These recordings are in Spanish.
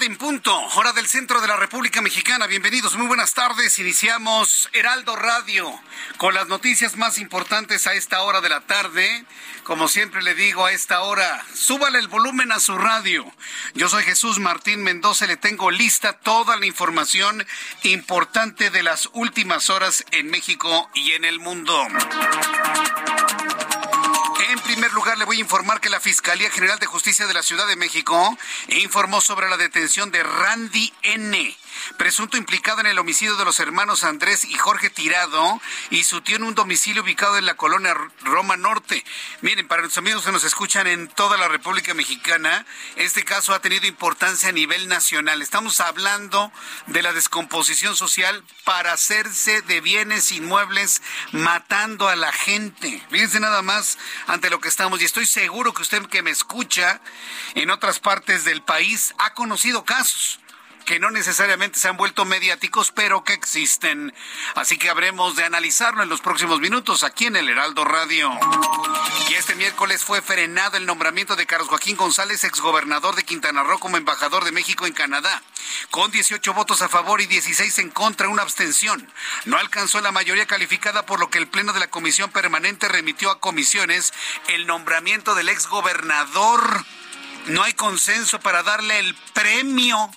Tarde en punto, hora del centro de la República Mexicana. Bienvenidos, muy buenas tardes. Iniciamos Heraldo Radio con las noticias más importantes a esta hora de la tarde. Como siempre le digo a esta hora, súbale el volumen a su radio. Yo soy Jesús Martín Mendoza le tengo lista toda la información importante de las últimas horas en México y en el mundo. En primer lugar, le voy a informar que la Fiscalía General de Justicia de la Ciudad de México informó sobre la detención de Randy N., presunto implicado en el homicidio de los hermanos Andrés y Jorge Tirado y su tío en un domicilio ubicado en la colonia Roma Norte. Miren, para los amigos que nos escuchan en toda la República Mexicana, este caso ha tenido importancia a nivel nacional. Estamos hablando de la descomposición social para hacerse de bienes inmuebles matando a la gente. Fíjense nada más ante lo que estamos y estoy seguro que usted que me escucha en otras partes del país ha conocido casos que no necesariamente se han vuelto mediáticos, pero que existen. Así que habremos de analizarlo en los próximos minutos aquí en el Heraldo Radio. Y este miércoles fue frenado el nombramiento de Carlos Joaquín González, exgobernador de Quintana Roo, como embajador de México en Canadá. Con 18 votos a favor y 16 en contra, una abstención. No alcanzó la mayoría calificada, por lo que el Pleno de la Comisión Permanente remitió a comisiones el nombramiento del exgobernador. No hay consenso para darle el premio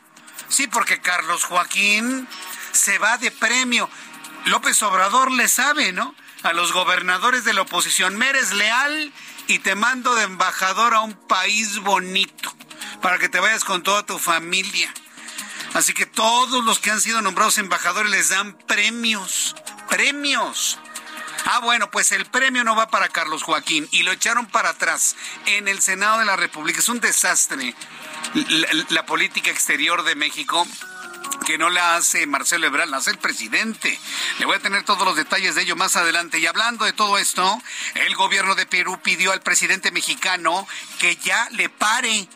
Sí, porque Carlos Joaquín se va de premio. López Obrador le sabe, ¿no? A los gobernadores de la oposición, me eres leal y te mando de embajador a un país bonito para que te vayas con toda tu familia. Así que todos los que han sido nombrados embajadores les dan premios, premios. Ah, bueno, pues el premio no va para Carlos Joaquín y lo echaron para atrás en el Senado de la República. Es un desastre la, política exterior de México que no la hace Marcelo Ebrard, la hace el presidente. Le voy a tener todos los detalles de ello más adelante. Y hablando de todo esto, el gobierno de Perú pidió al presidente mexicano que ya le pare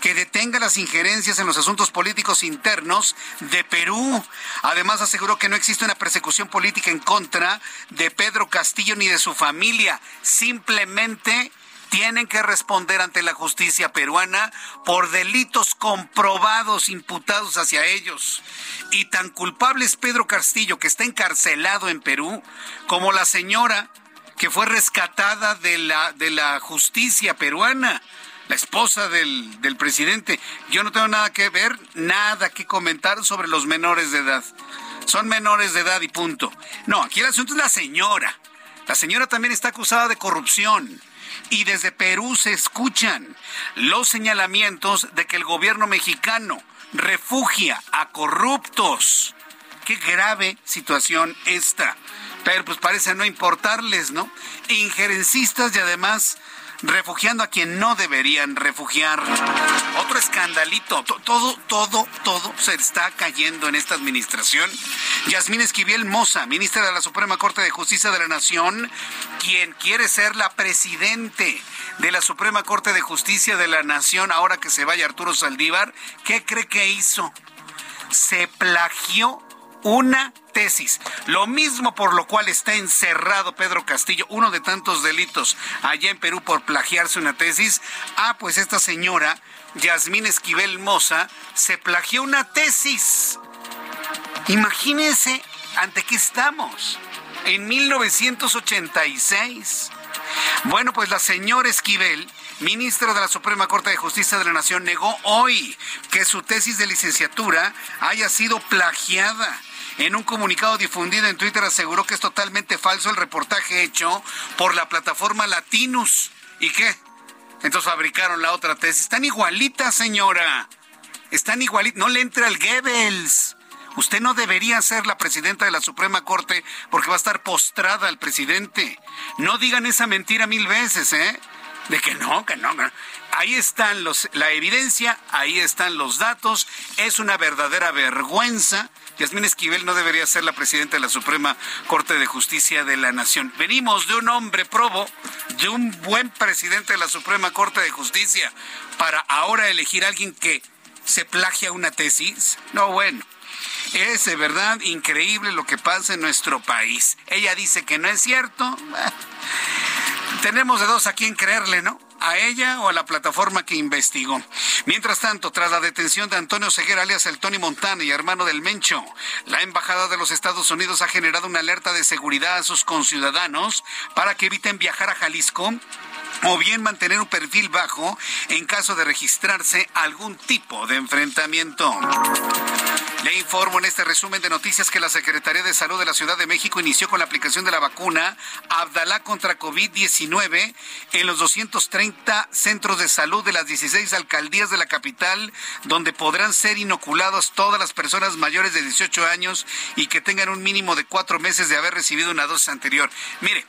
que detenga las injerencias en los asuntos políticos internos de Perú. Además, aseguró que no existe una persecución política en contra de Pedro Castillo ni de su familia. Simplemente tienen que responder ante la justicia peruana por delitos comprobados imputados hacia ellos. Y tan culpable es Pedro Castillo, que está encarcelado en Perú, como la señora que fue rescatada de la, de la justicia peruana la esposa del, del, presidente. Yo no tengo nada que ver, nada que comentar sobre los menores de edad. Son menores de edad y punto. No, aquí el asunto es la señora. La señora también está acusada de corrupción. Y desde Perú se escuchan los señalamientos de que el gobierno mexicano refugia a corruptos. Qué grave situación esta. Pero pues parece no importarles, ¿no? Injerencistas y además refugiando a quien no deberían refugiar. Otro escandalito, todo, todo, todo se está cayendo en esta administración. Yasmín Esquivel Moza, ministra de la Suprema Corte de Justicia de la Nación, quien quiere ser la presidente de la Suprema Corte de Justicia de la Nación, ahora que se vaya Arturo Saldívar, ¿qué cree que hizo? Se plagió una tesis. Lo mismo por lo cual está encerrado Pedro Castillo, uno de tantos delitos allá en Perú por plagiarse una tesis. Ah, pues esta señora, Yasmín Esquivel Moza, se plagió una tesis. Imagínense ante qué estamos. En 1986. Bueno, pues la señora Esquivel ministro de la Suprema Corte de Justicia de la Nación, negó hoy que su tesis de licenciatura haya sido plagiada. En un comunicado difundido en Twitter aseguró que es totalmente falso el reportaje hecho por la plataforma Latinus. ¿Y qué? Entonces fabricaron la otra tesis. Están igualitas, señora. Están igualitas. No le entra el Goebbels. Usted no debería ser la presidenta de la Suprema Corte porque va a estar postrada al presidente. No digan esa mentira mil veces, ¿eh? De que no, que no. Ahí están los, la evidencia, ahí están los datos. Es una verdadera vergüenza Yasmín Esquivel no debería ser la presidenta de la Suprema Corte de Justicia de la Nación. Venimos de un hombre probo, de un buen presidente de la Suprema Corte de Justicia, para ahora elegir a alguien que se plagia una tesis. No, bueno. Es de verdad increíble lo que pasa en nuestro país. Ella dice que no es cierto. Tenemos de dos a quien creerle, ¿no? A ella o a la plataforma que investigó. Mientras tanto, tras la detención de Antonio Seguera, alias el Tony Montana y hermano del Mencho, la Embajada de los Estados Unidos ha generado una alerta de seguridad a sus conciudadanos para que eviten viajar a Jalisco o bien mantener un perfil bajo en caso de registrarse algún tipo de enfrentamiento. Le informo en este resumen de noticias que la Secretaría de Salud de la Ciudad de México inició con la aplicación de la vacuna Abdalá contra COVID-19 en los 230 centros de salud de las 16 alcaldías de la capital, donde podrán ser inoculados todas las personas mayores de 18 años y que tengan un mínimo de cuatro meses de haber recibido una dosis anterior. Mire,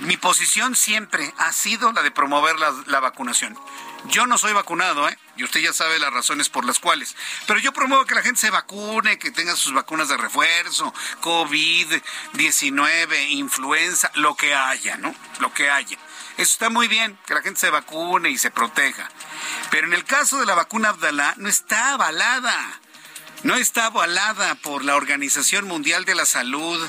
mi posición siempre ha sido la de promover la, vacunación. Yo no soy vacunado, ¿eh? Y usted ya sabe las razones por las cuales. Pero yo promuevo que la gente se vacune, que tenga sus vacunas de refuerzo, COVID-19, influenza, lo que haya, ¿no? Lo que haya. Eso está muy bien, que la gente se vacune y se proteja. Pero en el caso de la vacuna Abdalá, no está avalada no está avalada por la Organización Mundial de la Salud,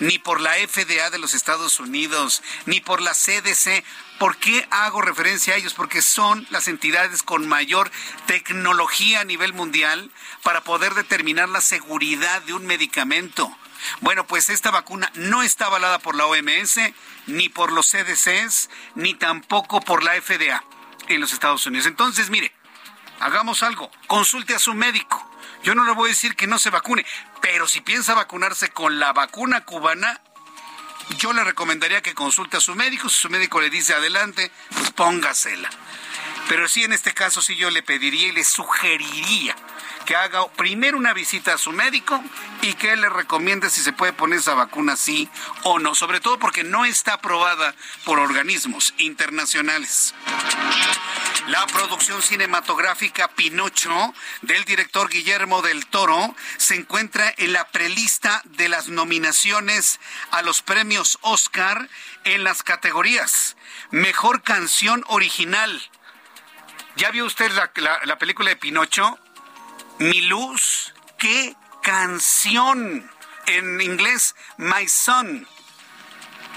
ni por la FDA de los Estados Unidos, ni por la CDC. ¿Por qué hago referencia a ellos? Porque son las entidades con mayor tecnología a nivel mundial para poder determinar la seguridad de un medicamento. Bueno, pues esta vacuna no está avalada por la OMS, ni por los CDCs, ni tampoco por la FDA en los Estados Unidos. Entonces, mire, hagamos algo, consulte a su médico yo no le voy a decir que no se vacune, pero si piensa vacunarse con la vacuna cubana, yo le recomendaría que consulte a su médico. Si su médico le dice adelante, pues póngasela. Pero sí, en este caso, sí yo le pediría y le sugeriría que haga primero una visita a su médico y que él le recomiende si se puede poner esa vacuna sí o no, sobre todo porque no está aprobada por organismos internacionales. La producción cinematográfica Pinocho del director Guillermo del Toro se encuentra en la prelista de las nominaciones a los premios Oscar en las categorías Mejor canción original. ¿Ya vio usted la, película de Pinocho? Mi luz, qué canción. En inglés, My Son.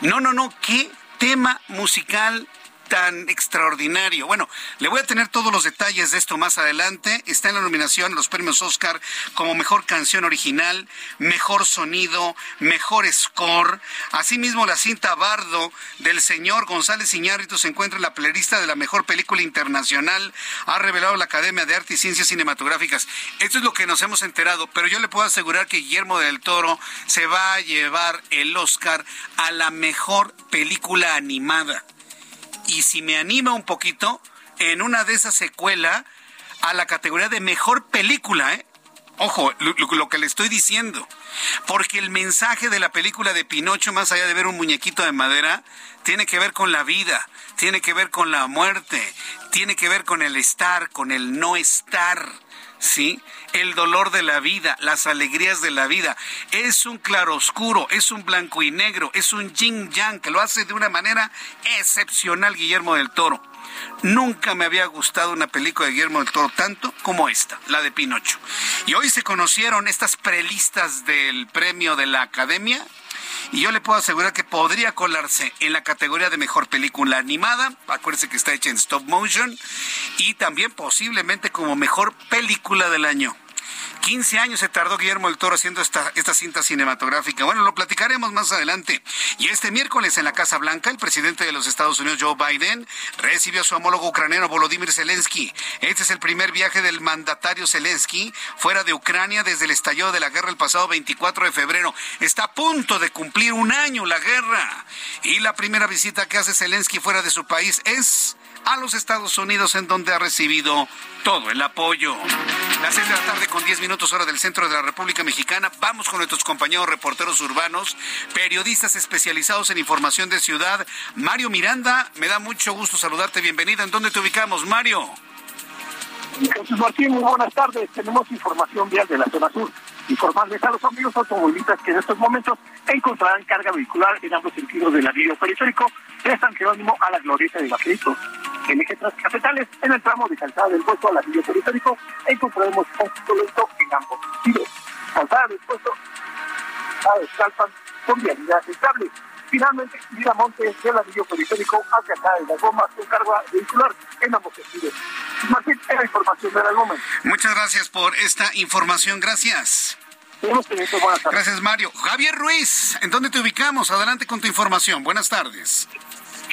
No, no, no, qué tema musical tan extraordinario. Bueno, le voy a tener todos los detalles de esto más adelante. Está en la nominación a los premios Oscar como mejor canción original, mejor sonido, mejor score. Asimismo, la cinta Bardo del señor González Iñárritu se encuentra en la playlista de la mejor película internacional. Ha revelado la Academia de Arte y Ciencias Cinematográficas. Esto es lo que nos hemos enterado, pero yo le puedo asegurar que Guillermo del Toro se va a llevar el Oscar a la mejor película animada y si me anima un poquito, en una de esas secuela a la categoría de mejor película, ¿eh? Ojo, lo, que le estoy diciendo. Porque el mensaje de la película de Pinocho, más allá de ver un muñequito de madera, tiene que ver con la vida, tiene que ver con la muerte, tiene que ver con el estar, con el no estar. ¿Sí? El dolor de la vida, las alegrías de la vida. Es un claroscuro, es un blanco y negro, es un yin yang que lo hace de una manera excepcional Guillermo del Toro. Nunca me había gustado una película de Guillermo del Toro tanto como esta, la de Pinocho. Y hoy se conocieron estas prelistas del premio de la Academia. Y yo le puedo asegurar que podría colarse en la categoría de mejor película animada. Acuérdense que está hecha en stop motion. Y también posiblemente como mejor película del año. 15 años se tardó Guillermo del Toro haciendo esta, esta cinta cinematográfica. Bueno, lo platicaremos más adelante. Y este miércoles en la Casa Blanca, el presidente de los Estados Unidos, Joe Biden, recibió a su homólogo ucraniano Volodymyr Zelensky. Este es el primer viaje del mandatario Zelensky fuera de Ucrania desde el estallido de la guerra el pasado 24 de febrero. Está a punto de cumplir un año la guerra. Y la primera visita que hace Zelensky fuera de su país es a los Estados Unidos, en donde ha recibido todo el apoyo. Las seis de la tarde con 10 minutos hora del centro de la República Mexicana. Vamos con nuestros compañeros reporteros urbanos, periodistas especializados en información de ciudad. Mario Miranda, me da mucho gusto saludarte. Bienvenido. ¿En dónde te ubicamos, Mario? Jesús Martín, muy buenas tardes. Tenemos información vial de la zona sur. Informarles a los amigos automovilistas que en estos momentos encontrarán carga vehicular en ambos sentidos del anillo periférico de San Jerónimo a la glorieta de Vaqueritos. En eje cafetales, en el tramo de calzada del puesto al anillo periférico, encontraremos un lento en ambos sentidos. Calzada del puesto a descalzan con vialidad estable. Finalmente, Miramonte del anillo periférico hacia acá de las gomas con carga vehicular en ambos sentidos. Martín, era información del momento. Muchas gracias por esta información. Gracias. Gracias, Mario. Javier Ruiz, ¿en dónde te ubicamos? Adelante con tu información. Buenas tardes.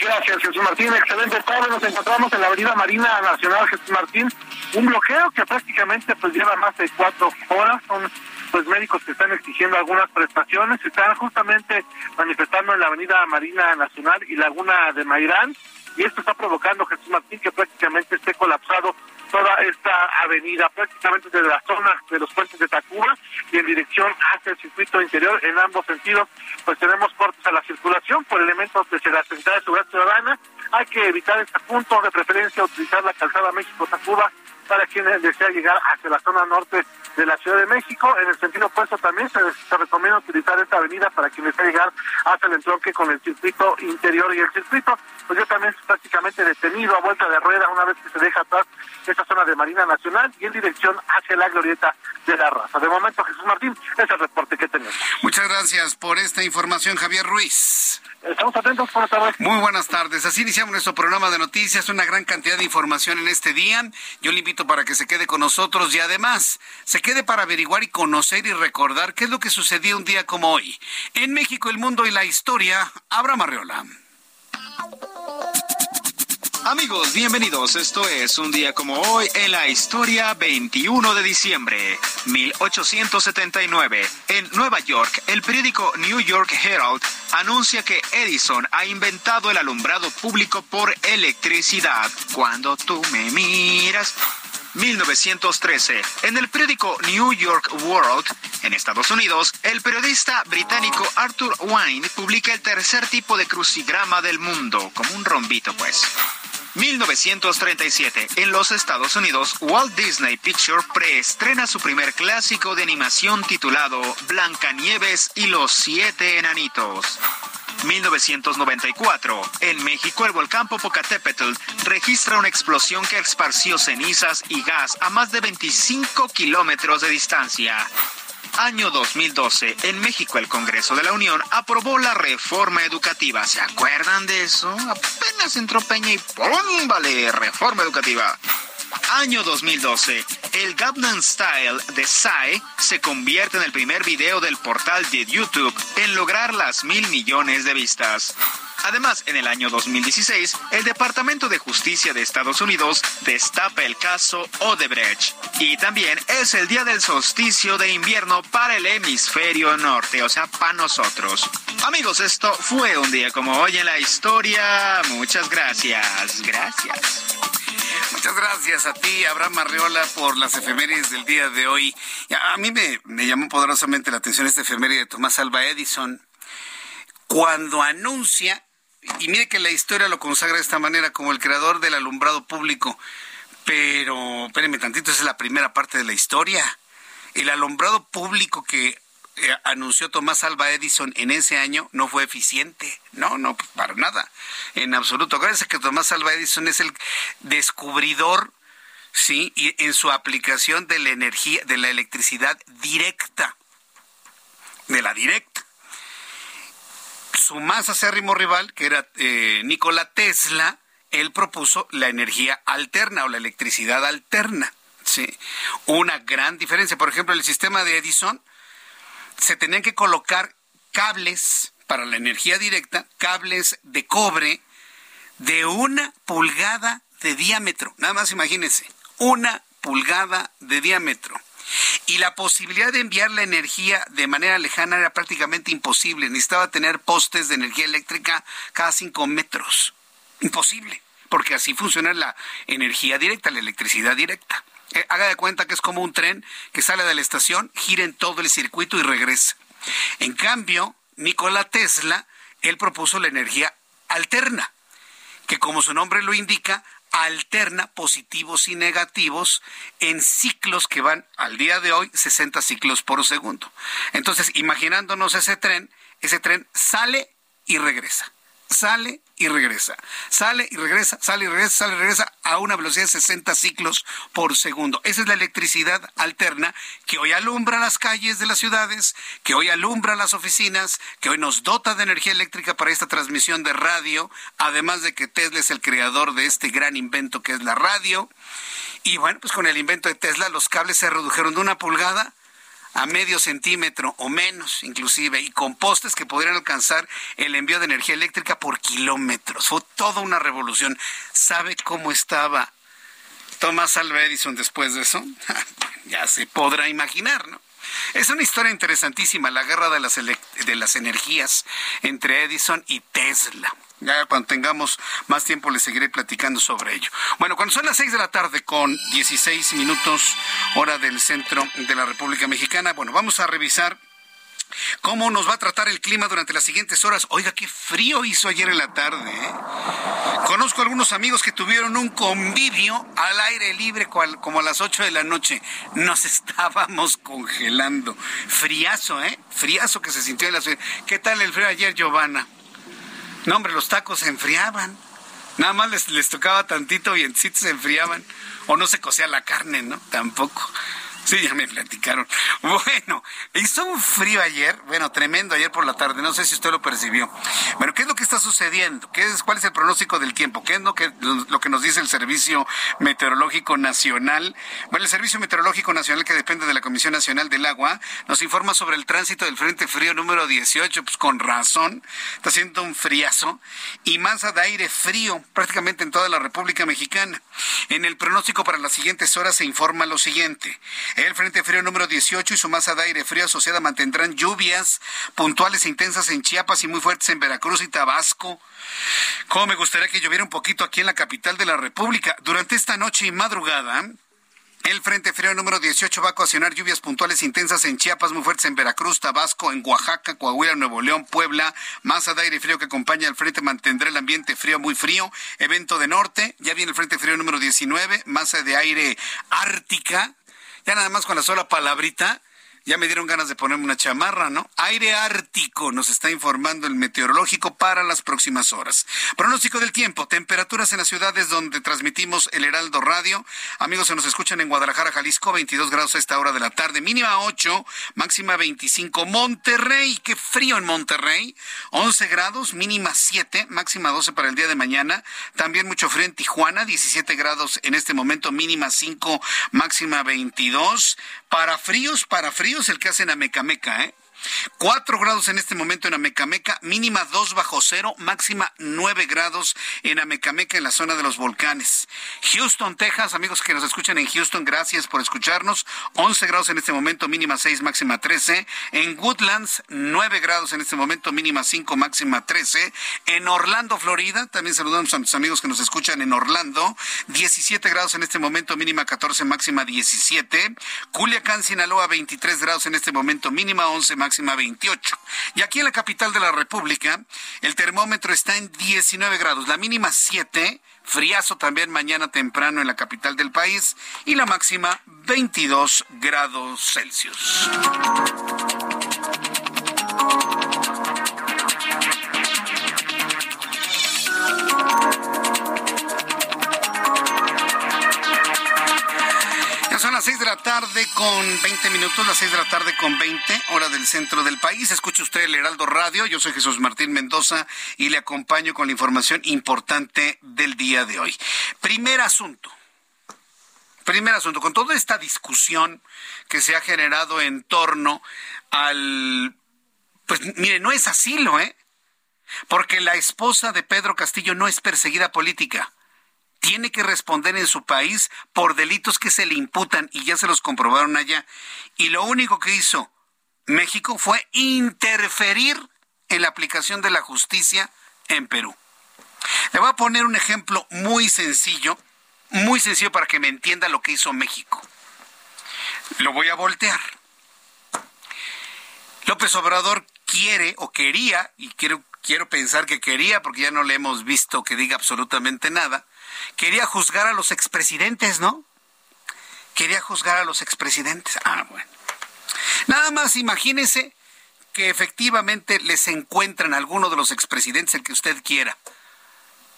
Gracias, Jesús Martín. Excelente tarde. Nos encontramos en la Avenida Marina Nacional Jesús Martín. Un bloqueo que prácticamente pues lleva más de cuatro horas. Son pues médicos que están exigiendo algunas prestaciones. Están justamente manifestando en la Avenida Marina Nacional y Laguna de Mairán. Y esto está provocando, Jesús Martín, que prácticamente esté colapsado toda esta avenida, prácticamente desde la zona de los puentes de Tacuba y en dirección hacia el circuito interior, en ambos sentidos, pues tenemos cortes a la circulación por elementos de la Secretaría de Seguridad Ciudadana. Hay que evitar este punto, de preferencia utilizar la calzada México-Tacuba para quienes desean llegar hacia la zona norte de la Ciudad de México. En el sentido opuesto también se, recomienda utilizar esta avenida para quienes desean llegar hasta el entronque con el circuito interior y el circuito, pues yo también prácticamente detenido a vuelta de rueda una vez que se deja atrás esta zona de Marina Nacional y en dirección hacia la glorieta de la raza. De momento, Jesús Martín, es el reporte que tenemos. Muchas gracias por esta información, Javier Ruiz. Estamos atentos, buenas tardes. Muy buenas tardes. Así iniciamos nuestro programa de noticias, una gran cantidad de información en este día. Yo le invito para que se quede con nosotros y además se quede para averiguar y conocer y recordar qué es lo que sucedió un día como hoy. En México, el mundo y la historia, Abraham Arreola. Amigos, bienvenidos. Esto es un día como hoy en la historia 21 de diciembre 1879. En Nueva York, el periódico New York Herald anuncia que Edison ha inventado el alumbrado público por electricidad. Cuando tú me miras. 1913. En el periódico New York World, en Estados Unidos, el periodista británico Arthur Wine publica el tercer tipo de crucigrama del mundo, como un rombito pues. 1937. En los Estados Unidos, Walt Disney Pictures preestrena su primer clásico de animación titulado Blancanieves y los siete enanitos. 1994. En México, el volcán Popocatépetl registra una explosión que esparció cenizas y gas a más de 25 kilómetros de distancia. Año 2012. En México, el Congreso de la Unión aprobó la reforma educativa. ¿Se acuerdan de eso? Apenas entró Peña y ¡pum! Vale, reforma educativa. Año 2012. El Gangnam Style de Psy se convierte en el primer video del portal de YouTube en lograr las mil millones de vistas. Además, en el año 2016, el Departamento de Justicia de Estados Unidos destapa el caso Odebrecht. Y también es el día del solsticio de invierno para el hemisferio norte, o sea, para nosotros. Amigos, esto fue un día como hoy en la historia. Muchas gracias. Gracias. Muchas gracias a ti, Abraham Arreola, por las efemérides del día de hoy. A mí me, me llamó poderosamente la atención esta efeméride de Tomás Alba Edison, cuando anuncia y mire que la historia lo consagra de esta manera como el creador del alumbrado público. Pero, espérenme tantito, esa es la primera parte de la historia. El alumbrado público que anunció Tomás Alba Edison en ese año no fue eficiente. No, no, pues, para nada. En absoluto. Acuérdense que Tomás Alba Edison es el descubridor sí, y en su aplicación de la energía, de la electricidad directa, de la directa. Su más acérrimo rival, que era eh, Nikola Tesla, él propuso la energía alterna o la electricidad alterna. Sí. Una gran diferencia. Por ejemplo, el sistema de Edison se tenían que colocar cables para la energía directa, cables de cobre de una pulgada de diámetro. Nada más imagínense, una pulgada de diámetro. Y la posibilidad de enviar la energía de manera lejana era prácticamente imposible. Necesitaba tener postes de energía eléctrica cada cinco metros. Imposible, porque así funciona la energía directa, la electricidad directa. Eh, haga de cuenta que es como un tren que sale de la estación, gira en todo el circuito y regresa. En cambio, Nikola Tesla, él propuso la energía alterna, que como su nombre lo indica, alterna positivos y negativos en ciclos que van al día de hoy 60 ciclos por segundo. Entonces, imaginándonos ese tren, ese tren sale y regresa sale y regresa, sale y regresa, sale y regresa, sale y regresa a una velocidad de 60 ciclos por segundo. Esa es la electricidad alterna que hoy alumbra las calles de las ciudades, que hoy alumbra las oficinas, que hoy nos dota de energía eléctrica para esta transmisión de radio, además de que Tesla es el creador de este gran invento que es la radio. Y bueno, pues con el invento de Tesla los cables se redujeron de una pulgada a medio centímetro o menos inclusive, y con postes que podrían alcanzar el envío de energía eléctrica por kilómetros. Fue toda una revolución. ¿Sabe cómo estaba Thomas Alva Edison después de eso? ya se podrá imaginar, ¿no? Es una historia interesantísima, la guerra de las, de las energías entre Edison y Tesla. Ya cuando tengamos más tiempo les seguiré platicando sobre ello. Bueno, cuando son las 6 de la tarde con 16 minutos hora del centro de la República Mexicana, bueno, vamos a revisar ¿Cómo nos va a tratar el clima durante las siguientes horas? Oiga, qué frío hizo ayer en la tarde. ¿eh? Conozco algunos amigos que tuvieron un convivio al aire libre como a las 8 de la noche. Nos estábamos congelando. Friazo, ¿eh? Friazo que se sintió en la ciudad. ¿Qué tal el frío ayer, Giovanna? No, hombre, los tacos se enfriaban. Nada más les, les tocaba tantito biencito, se enfriaban. O no se cocía la carne, ¿no? Tampoco. Sí, ya me platicaron. Bueno, hizo un frío ayer, bueno, tremendo ayer por la tarde, no sé si usted lo percibió. Bueno, ¿qué es lo que está sucediendo? ¿Qué es, ¿Cuál es el pronóstico del tiempo? ¿Qué es lo que, lo que nos dice el Servicio Meteorológico Nacional? Bueno, el Servicio Meteorológico Nacional, que depende de la Comisión Nacional del Agua, nos informa sobre el tránsito del Frente Frío número 18, pues con razón, está haciendo un friazo, y masa de aire frío prácticamente en toda la República Mexicana. En el pronóstico para las siguientes horas se informa lo siguiente. El Frente Frío número 18 y su masa de aire frío asociada mantendrán lluvias puntuales e intensas en Chiapas y muy fuertes en Veracruz y Tabasco. Como me gustaría que lloviera un poquito aquí en la capital de la República. Durante esta noche y madrugada, el Frente Frío número 18 va a ocasionar lluvias puntuales intensas en Chiapas, muy fuertes en Veracruz, Tabasco, en Oaxaca, Coahuila, Nuevo León, Puebla. Masa de aire frío que acompaña al frente mantendrá el ambiente frío, muy frío. Evento de norte, ya viene el Frente Frío número 19, masa de aire ártica ya nada más con la sola palabrita, ya me dieron ganas de ponerme una chamarra, ¿no? Aire ártico nos está informando el meteorológico para las próximas horas. Pronóstico del tiempo, temperaturas en las ciudades donde transmitimos el Heraldo Radio. Amigos, se nos escuchan en Guadalajara, Jalisco, 22 grados a esta hora de la tarde, mínima 8, máxima 25. Monterrey, qué frío en Monterrey, 11 grados, mínima 7, máxima 12 para el día de mañana. También mucho frío en Tijuana, 17 grados en este momento, mínima 5, máxima 22. Para fríos, para fríos, el que hacen a Mecameca, ¿eh? 4 grados en este momento en Amecameca, mínima 2 bajo cero, máxima 9 grados en Amecameca en la zona de los volcanes. Houston, Texas, amigos que nos escuchan en Houston, gracias por escucharnos. 11 grados en este momento, mínima 6, máxima 13. En Woodlands, 9 grados en este momento, mínima 5, máxima 13. En Orlando, Florida, también saludamos a nuestros amigos que nos escuchan en Orlando, 17 grados en este momento, mínima 14, máxima 17. Culiacán, Sinaloa, 23 grados en este momento, mínima 11, máxima máxima 28. Y aquí en la capital de la República, el termómetro está en 19 grados, la mínima 7, friazo también mañana temprano en la capital del país y la máxima 22 grados Celsius. 6 de la tarde con 20 minutos, las 6 de la tarde con 20, hora del centro del país. Escucha usted el Heraldo Radio. Yo soy Jesús Martín Mendoza y le acompaño con la información importante del día de hoy. Primer asunto. Primer asunto, con toda esta discusión que se ha generado en torno al... Pues mire, no es asilo, ¿eh? Porque la esposa de Pedro Castillo no es perseguida política tiene que responder en su país por delitos que se le imputan y ya se los comprobaron allá. Y lo único que hizo México fue interferir en la aplicación de la justicia en Perú. Le voy a poner un ejemplo muy sencillo, muy sencillo para que me entienda lo que hizo México. Lo voy a voltear. López Obrador quiere o quería, y quiero, quiero pensar que quería porque ya no le hemos visto que diga absolutamente nada, quería juzgar a los expresidentes, ¿no? Quería juzgar a los expresidentes. Ah, bueno. Nada más imagínese que efectivamente les encuentran a alguno de los expresidentes, el que usted quiera,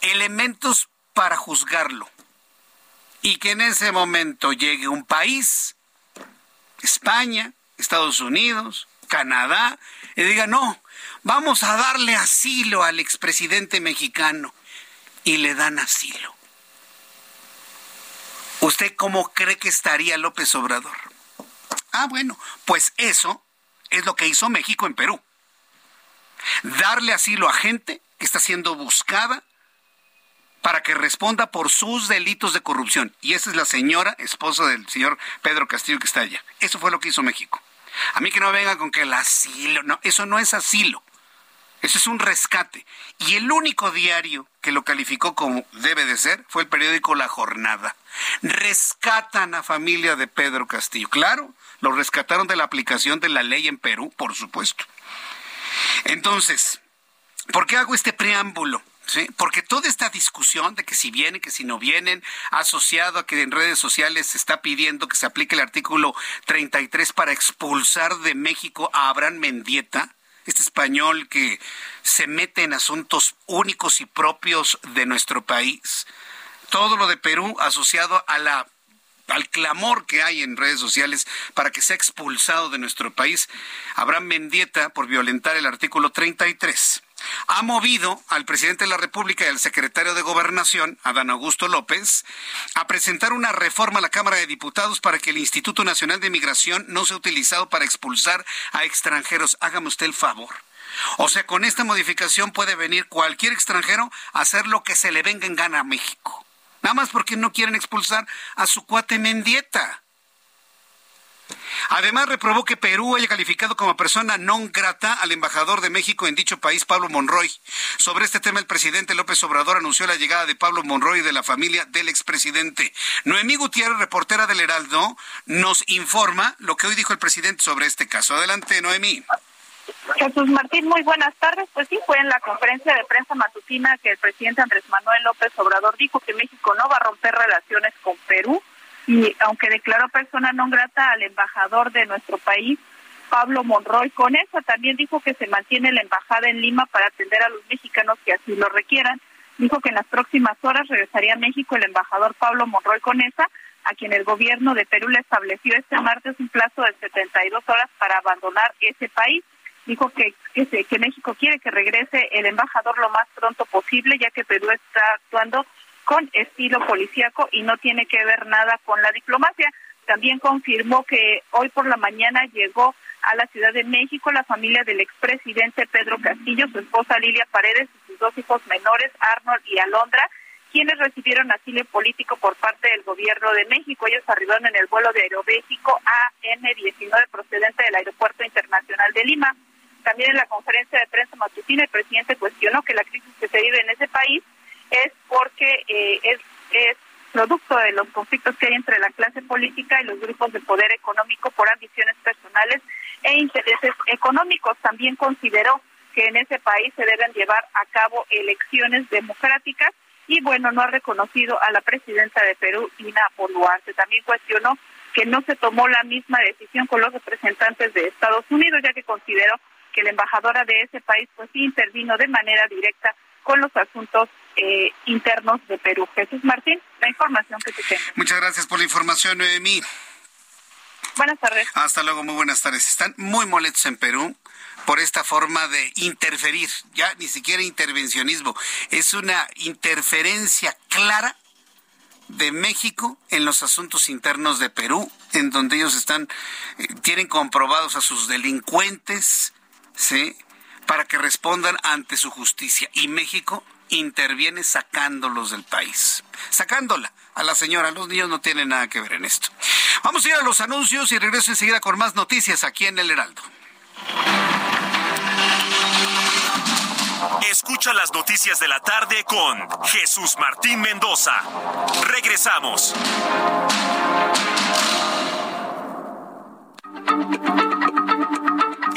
elementos para juzgarlo. Y que en ese momento llegue un país, España, Estados Unidos, Canadá, y diga, no, vamos a darle asilo al expresidente mexicano. Y le dan asilo. ¿Usted cómo cree que estaría López Obrador? Ah, bueno, pues eso es lo que hizo México en Perú. Darle asilo a gente que está siendo buscada para que responda por sus delitos de corrupción. Y esa es la señora, esposa del señor Pedro Castillo que está allá. Eso fue lo que hizo México. A mí que no venga con que el asilo, no, eso no es asilo. Eso es un rescate. Y el único diario que lo calificó como debe de ser fue el periódico La Jornada. Rescatan a familia de Pedro Castillo. Claro, lo rescataron de la aplicación de la ley en Perú, por supuesto. Entonces, ¿por qué hago este preámbulo? ¿Sí? Porque toda esta discusión de que si vienen, que si no vienen, asociado a que en redes sociales se está pidiendo que se aplique el artículo 33 para expulsar de México a Abraham Mendieta, este español que se mete en asuntos únicos y propios de nuestro país. Todo lo de Perú asociado a la al clamor que hay en redes sociales para que sea expulsado de nuestro país. Abraham Mendieta por violentar el artículo 33 ha movido al presidente de la República y al secretario de Gobernación, Adán Augusto López, a presentar una reforma a la Cámara de Diputados para que el Instituto Nacional de Migración no sea utilizado para expulsar a extranjeros. Hágame usted el favor. O sea, con esta modificación puede venir cualquier extranjero a hacer lo que se le venga en gana a México. Nada más porque no quieren expulsar a su cuate Mendieta. Además, reprobó que Perú haya calificado como persona non grata al embajador de México en dicho país, Pablo Monroy. Sobre este tema, el presidente López Obrador anunció la llegada de Pablo Monroy y de la familia del expresidente. Noemí Gutiérrez, reportera del Heraldo, nos informa lo que hoy dijo el presidente sobre este caso. Adelante, Noemí. Jesús Martín, muy buenas tardes. Pues sí, fue en la conferencia de prensa matutina que el presidente Andrés Manuel López Obrador dijo que México no va a romper relaciones con Perú y aunque declaró persona no grata al embajador de nuestro país, Pablo Monroy, con eso también dijo que se mantiene la embajada en Lima para atender a los mexicanos que así lo requieran. Dijo que en las próximas horas regresaría a México el embajador Pablo Monroy Conesa, a quien el gobierno de Perú le estableció este martes un plazo de 72 horas para abandonar ese país. Dijo que, que, que México quiere que regrese el embajador lo más pronto posible, ya que Perú está actuando con estilo policíaco y no tiene que ver nada con la diplomacia. También confirmó que hoy por la mañana llegó a la Ciudad de México la familia del expresidente Pedro Castillo, su esposa Lilia Paredes y sus dos hijos menores, Arnold y Alondra, quienes recibieron asilo político por parte del gobierno de México. Ellos arribaron en el vuelo de Aeroméxico AN-19 procedente del Aeropuerto Internacional de Lima. También en la conferencia de prensa matutina el presidente cuestionó que la crisis que se vive en ese país es porque eh, es, es producto de los conflictos que hay entre la clase política y los grupos de poder económico por ambiciones personales e intereses económicos. También consideró que en ese país se deben llevar a cabo elecciones democráticas y bueno, no ha reconocido a la presidenta de Perú, Ina Boluarte. También cuestionó que no se tomó la misma decisión con los representantes de Estados Unidos, ya que consideró que la embajadora de ese país pues sí intervino de manera directa con los asuntos eh, internos de Perú. Jesús Martín, la información que te tengo. Muchas gracias por la información, Noemí. Buenas tardes. Hasta luego, muy buenas tardes. Están muy molestos en Perú por esta forma de interferir, ya ni siquiera intervencionismo, es una interferencia clara de México en los asuntos internos de Perú, en donde ellos están, eh, tienen comprobados a sus delincuentes, ¿sí? Para que respondan ante su justicia. Y México interviene sacándolos del país, sacándola a la señora. Los niños no tienen nada que ver en esto. Vamos a ir a los anuncios y regreso enseguida con más noticias aquí en El Heraldo. Escucha las noticias de la tarde con Jesús Martín Mendoza. Regresamos.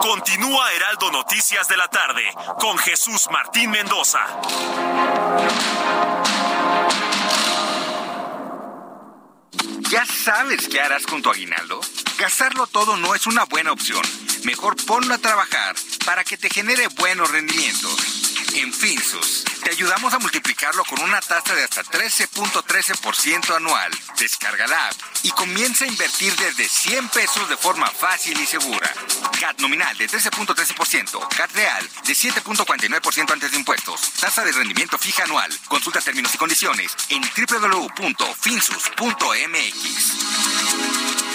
Continúa Heraldo Noticias de la tarde con Jesús Martín Mendoza. ¿Ya sabes qué harás con tu aguinaldo? Gastarlo todo no es una buena opción. Mejor ponlo a trabajar para que te genere buenos rendimientos. En Finsus, te ayudamos a multiplicarlo con una tasa de hasta 13.13% anual. Descarga la app y comienza a invertir desde 100 pesos de forma fácil y segura. CAT nominal de 13.13%, CAT real de 7.49% antes de impuestos. Tasa de rendimiento fija anual. Consulta términos y condiciones en www.finsus.mx.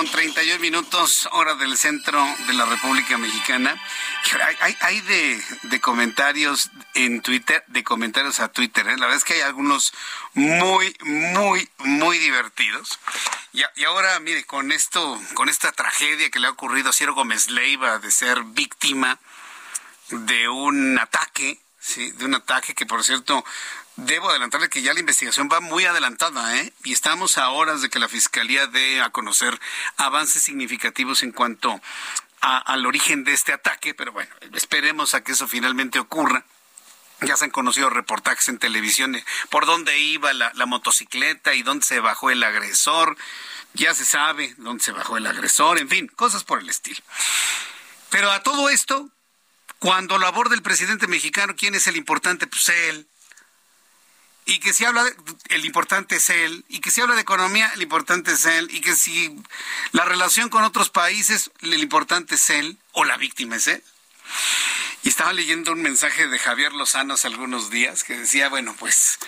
con 31 minutos, hora del centro de la República Mexicana. Hay, hay de, de, comentarios en Twitter, de comentarios a Twitter. ¿eh? La verdad es que hay algunos muy, muy, muy divertidos. Y, y, ahora, mire, con esto, con esta tragedia que le ha ocurrido a Ciro Gómez Leiva de ser víctima de un ataque, sí, de un ataque que por cierto Debo adelantarle que ya la investigación va muy adelantada, ¿eh? Y estamos a horas de que la Fiscalía dé a conocer avances significativos en cuanto al origen de este ataque, pero bueno, esperemos a que eso finalmente ocurra. Ya se han conocido reportajes en televisión por dónde iba la, la, motocicleta y dónde se bajó el agresor. Ya se sabe dónde se bajó el agresor, en fin, cosas por el estilo. Pero a todo esto, cuando lo aborda el presidente mexicano, ¿quién es el importante? Pues él y que si habla, de, el importante es él, y que si habla de economía, el importante es él, y que si la relación con otros países, el importante es él, o la víctima es él. Y estaba leyendo un mensaje de Javier Lozano hace algunos días que decía, bueno, pues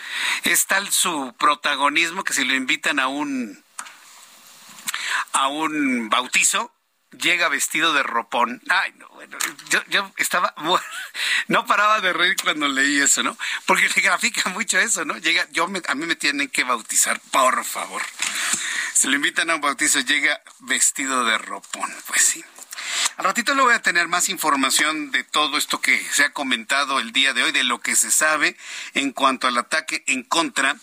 es tal su protagonismo que si lo invitan a un a un bautizo, llega vestido de ropón. Ay, no, bueno, yo, yo estaba, no paraba de reír cuando leí eso, ¿no? Porque le grafica mucho eso, ¿no? Llega, yo me, a mí me tienen que bautizar, por favor. Se lo invitan a un bautizo, llega vestido de ropón, pues sí. Al ratito le voy a tener más información de todo esto que se ha comentado el día de hoy, de lo que se sabe en cuanto al ataque en contra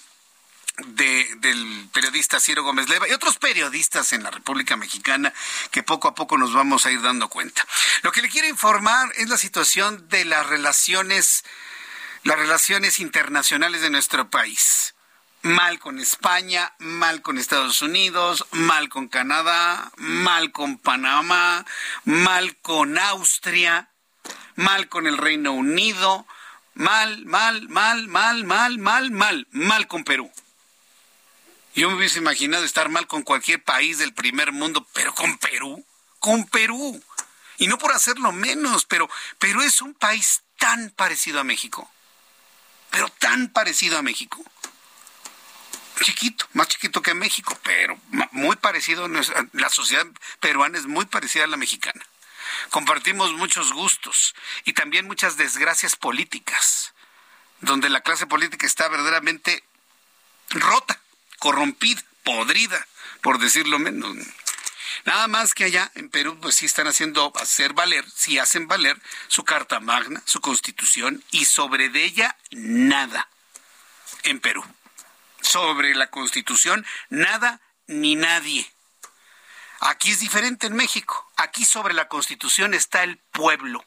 del periodista Ciro Gómez Leva y otros periodistas en la República Mexicana que poco a poco nos vamos a ir dando cuenta. Lo que le quiero informar es la situación de las relaciones, las relaciones internacionales de nuestro país. Mal con España, mal con Estados Unidos, mal con Canadá, mal con Panamá, mal con Austria, mal con el Reino Unido, mal, mal, mal, mal, mal, mal, mal, mal con Perú. Yo me hubiese imaginado estar mal con cualquier país del primer mundo, pero con Perú, con Perú. Y no por hacerlo menos, pero Perú es un país tan parecido a México, pero tan parecido a México. Chiquito, más chiquito que México, pero muy parecido, la sociedad peruana es muy parecida a la mexicana. Compartimos muchos gustos y también muchas desgracias políticas, donde la clase política está verdaderamente rota corrompida. podrida, por decirlo menos. Nada más que allá en Perú, pues sí están haciendo hacer valer, sí hacen valer su carta magna, su constitución y sobre de ella nada en Perú. Sobre la constitución, nada ni nadie. Aquí es diferente en México. Aquí sobre la constitución está el pueblo.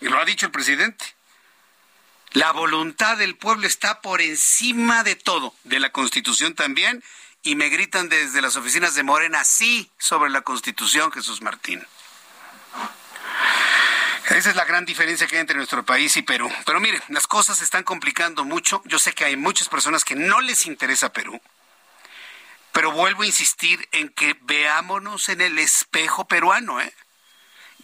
Y lo ha dicho el presidente. La voluntad del pueblo está por encima de todo, de la constitución también, y me gritan desde las oficinas de Morena, sí, sobre la constitución, Jesús Martín. Esa es la gran diferencia que hay entre nuestro país y Perú. Pero mire, las cosas se están complicando mucho. Yo sé que hay muchas personas que no les interesa Perú. Pero vuelvo a insistir en que veámonos en el espejo peruano, ¿eh?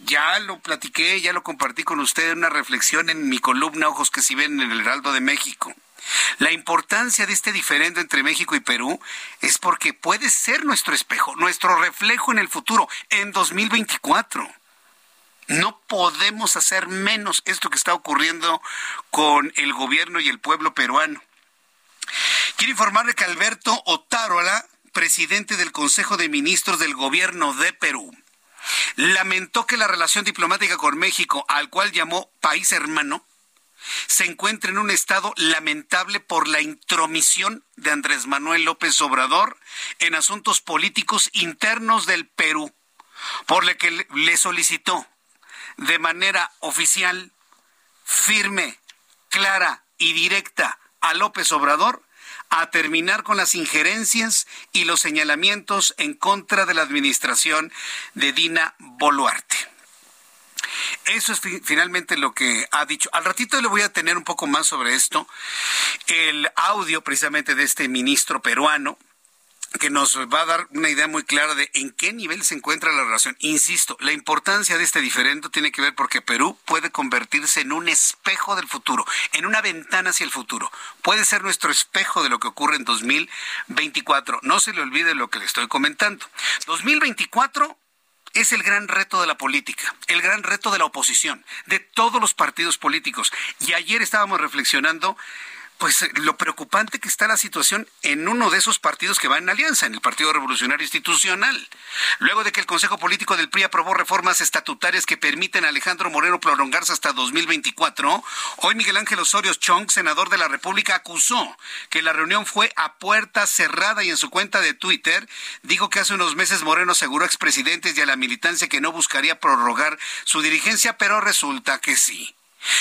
Ya lo platiqué, ya lo compartí con usted en una reflexión en mi columna Ojos que si ven en el Heraldo de México. La importancia de este diferente entre México y Perú es porque puede ser nuestro espejo, nuestro reflejo en el futuro, en 2024. No podemos hacer menos esto que está ocurriendo con el gobierno y el pueblo peruano. Quiero informarle que Alberto Otárola, presidente del Consejo de Ministros del Gobierno de Perú, lamentó que la relación diplomática con México, al cual llamó país hermano, se encuentra en un estado lamentable por la intromisión de Andrés Manuel López Obrador en asuntos políticos internos del Perú, por lo que le solicitó de manera oficial, firme, clara y directa a López Obrador a terminar con las injerencias y los señalamientos en contra de la administración de Dina Boluarte. Eso es finalmente lo que ha dicho. Al ratito le voy a tener un poco más sobre esto. El audio precisamente de este ministro peruano, que nos va a dar una idea muy clara de en qué nivel se encuentra la relación. Insisto, la importancia de este diferendo tiene que ver porque Perú puede convertirse en un espejo del futuro, en una ventana hacia el futuro. Puede ser nuestro espejo de lo que ocurre en 2024. No se le olvide lo que le estoy comentando. 2024 es el gran reto de la política, el gran reto de la oposición, de todos los partidos políticos. Y ayer estábamos reflexionando pues eh, lo preocupante que está la situación en uno de esos partidos que va en alianza, en el Partido Revolucionario Institucional. Luego de que el Consejo Político del PRI aprobó reformas estatutarias que permiten a Alejandro Moreno prolongarse hasta 2024, hoy Miguel Ángel Osorio Chong, senador de la República, acusó que la reunión fue a puerta cerrada y en su cuenta de Twitter dijo que hace unos meses Moreno aseguró a expresidentes y a la militancia que no buscaría prorrogar su dirigencia, pero resulta que sí.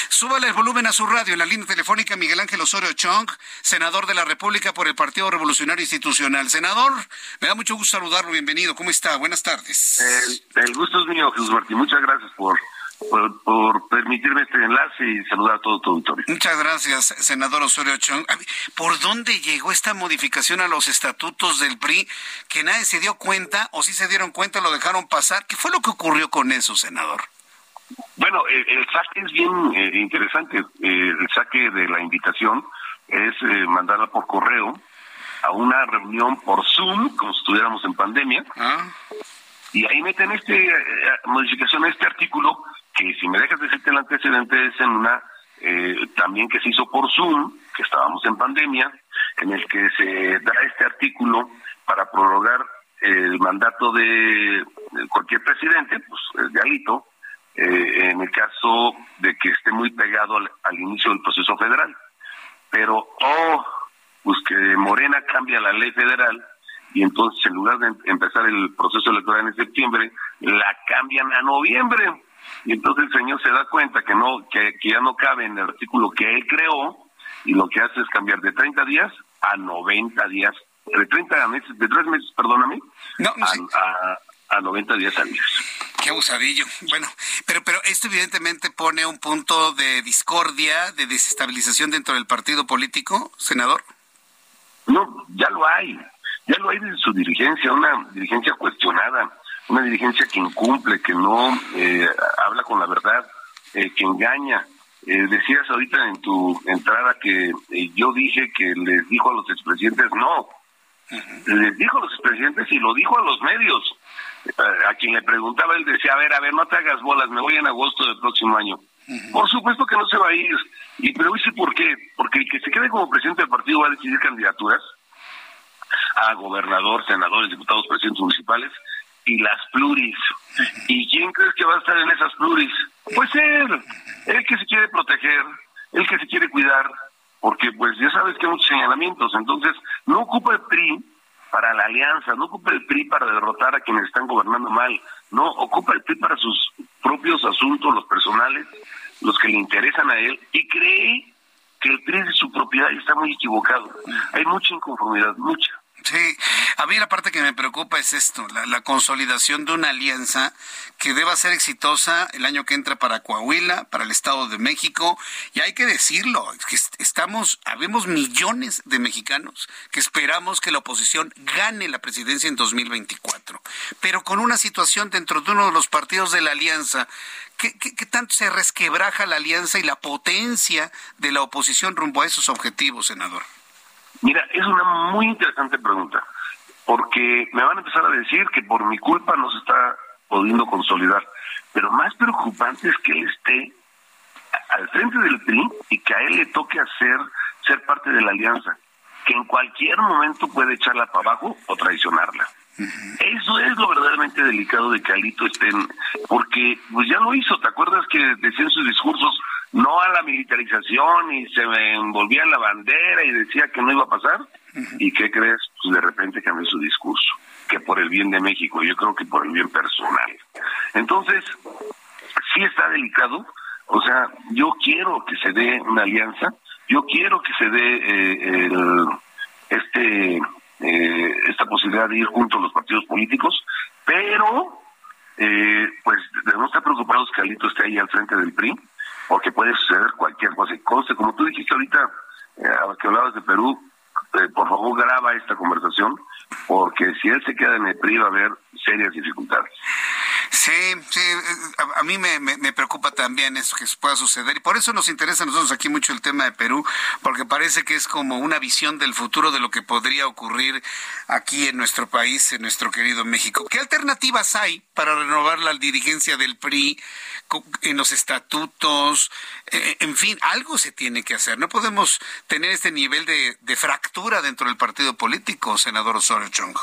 Súbale el volumen a su radio en la línea telefónica Miguel Ángel Osorio Chong, senador de la República por el Partido Revolucionario Institucional. Senador, me da mucho gusto saludarlo. Bienvenido. ¿Cómo está? Buenas tardes. el gusto es mío, Jesús Martín. Muchas gracias por, por, permitirme este enlace y saludar a todo tu auditorio. Muchas gracias, senador Osorio Chong. ¿Por dónde llegó esta modificación a los estatutos del PRI que nadie se dio cuenta o si se dieron cuenta lo dejaron pasar? ¿Qué fue lo que ocurrió con eso, senador? Bueno, el, saque es bien eh, interesante. Eh, el saque de la invitación es eh, mandarla por correo a una reunión por Zoom, como si estuviéramos en pandemia. Ah. Y ahí meten este modificación a este artículo, que si me dejas decirte el antecedente es en una también que se hizo por Zoom, que estábamos en pandemia, en el que se da este artículo para prorrogar el mandato de cualquier presidente, pues de alito, eh, en el caso de que esté muy pegado al, inicio del proceso federal. Pero, oh, pues que Morena cambia la ley federal y entonces en lugar de em-, empezar el proceso electoral en septiembre, la cambian a noviembre. Y entonces el señor se da cuenta que no que, ya no cabe en el artículo que él creó y lo que hace es cambiar de 30 días a 90 días, de 30 meses, de 3 meses, perdóname, a, a, a 90 días al mes. Qué abusadillo. Bueno, pero, pero esto evidentemente pone un punto de discordia, de desestabilización dentro del partido político, senador. No, ya lo hay. Ya lo hay de su dirigencia, una dirigencia cuestionada, una dirigencia que incumple, que no eh, habla con la verdad, eh, que engaña. Eh, decías ahorita en tu entrada que yo dije que les dijo a los expresidentes no. Les dijo a los expresidentes y lo dijo a los medios a quien le preguntaba, él decía, a ver, a ver, no te hagas bolas, me voy en agosto del próximo año. Por supuesto que no se va a ir. Y pero dice por qué, porque el que se quede como presidente del partido va a decidir candidaturas. a gobernador, senadores, diputados, presidentes municipales y las pluris. ¿Y quién crees que va a estar en esas pluris? Pues él, el que se quiere proteger, el que se quiere cuidar, porque pues ya sabes que hay muchos señalamientos, entonces no ocupa el PRI para la alianza, no ocupa el PRI para derrotar a quienes están gobernando mal, no ocupa el PRI para sus propios asuntos, los personales, los que le interesan a él, y cree que el PRI es su propiedad y está muy equivocado. Hay mucha inconformidad, mucha. Sí, a mí la parte que me preocupa es esto, la, consolidación de una alianza que deba ser exitosa el año que entra para Coahuila, para el Estado de México, y hay que decirlo, que estamos, habemos millones de mexicanos que esperamos que la oposición gane la presidencia en 2024, pero con una situación dentro de uno de los partidos de la alianza ¿Qué, qué, tanto se resquebraja la alianza y la potencia de la oposición rumbo a esos objetivos, senador? Mira, es una muy interesante pregunta, porque me van a empezar a decir que por mi culpa no se está pudiendo consolidar, pero más preocupante es que él esté al frente del PRI y que a él le toque hacer ser parte de la alianza, que en cualquier momento puede echarla para abajo o traicionarla. Eso es lo verdaderamente delicado de que Alito esté, porque pues ya lo hizo, ¿te acuerdas que decía en sus discursos no a la militarización y se me envolvía en la bandera y decía que no iba a pasar? ¿Y qué crees? Pues de repente cambió su discurso, que por el bien de México, yo creo que por el bien personal. Entonces, sí está delicado, o sea, yo quiero que se dé una alianza, yo quiero que se dé eh, el, este eh, esta posibilidad de ir juntos los partidos políticos, pero eh, pues debemos estar preocupados que Alito esté ahí al frente del PRI, porque puede suceder cualquier cosa. Y como tú dijiste ahorita, eh, que hablabas de Perú, eh, por favor graba esta conversación, porque si él se queda en el PRI va a haber serias dificultades. Sí, sí, a, mí me, me, preocupa también eso que pueda suceder y por eso nos interesa a nosotros aquí mucho el tema de Perú, porque parece que es como una visión del futuro de lo que podría ocurrir aquí en nuestro país, en nuestro querido México. ¿Qué alternativas hay para renovar la dirigencia del PRI en los estatutos? Eh, en fin, algo se tiene que hacer. No podemos tener este nivel de, de fractura dentro del partido político, senador Osorio Chong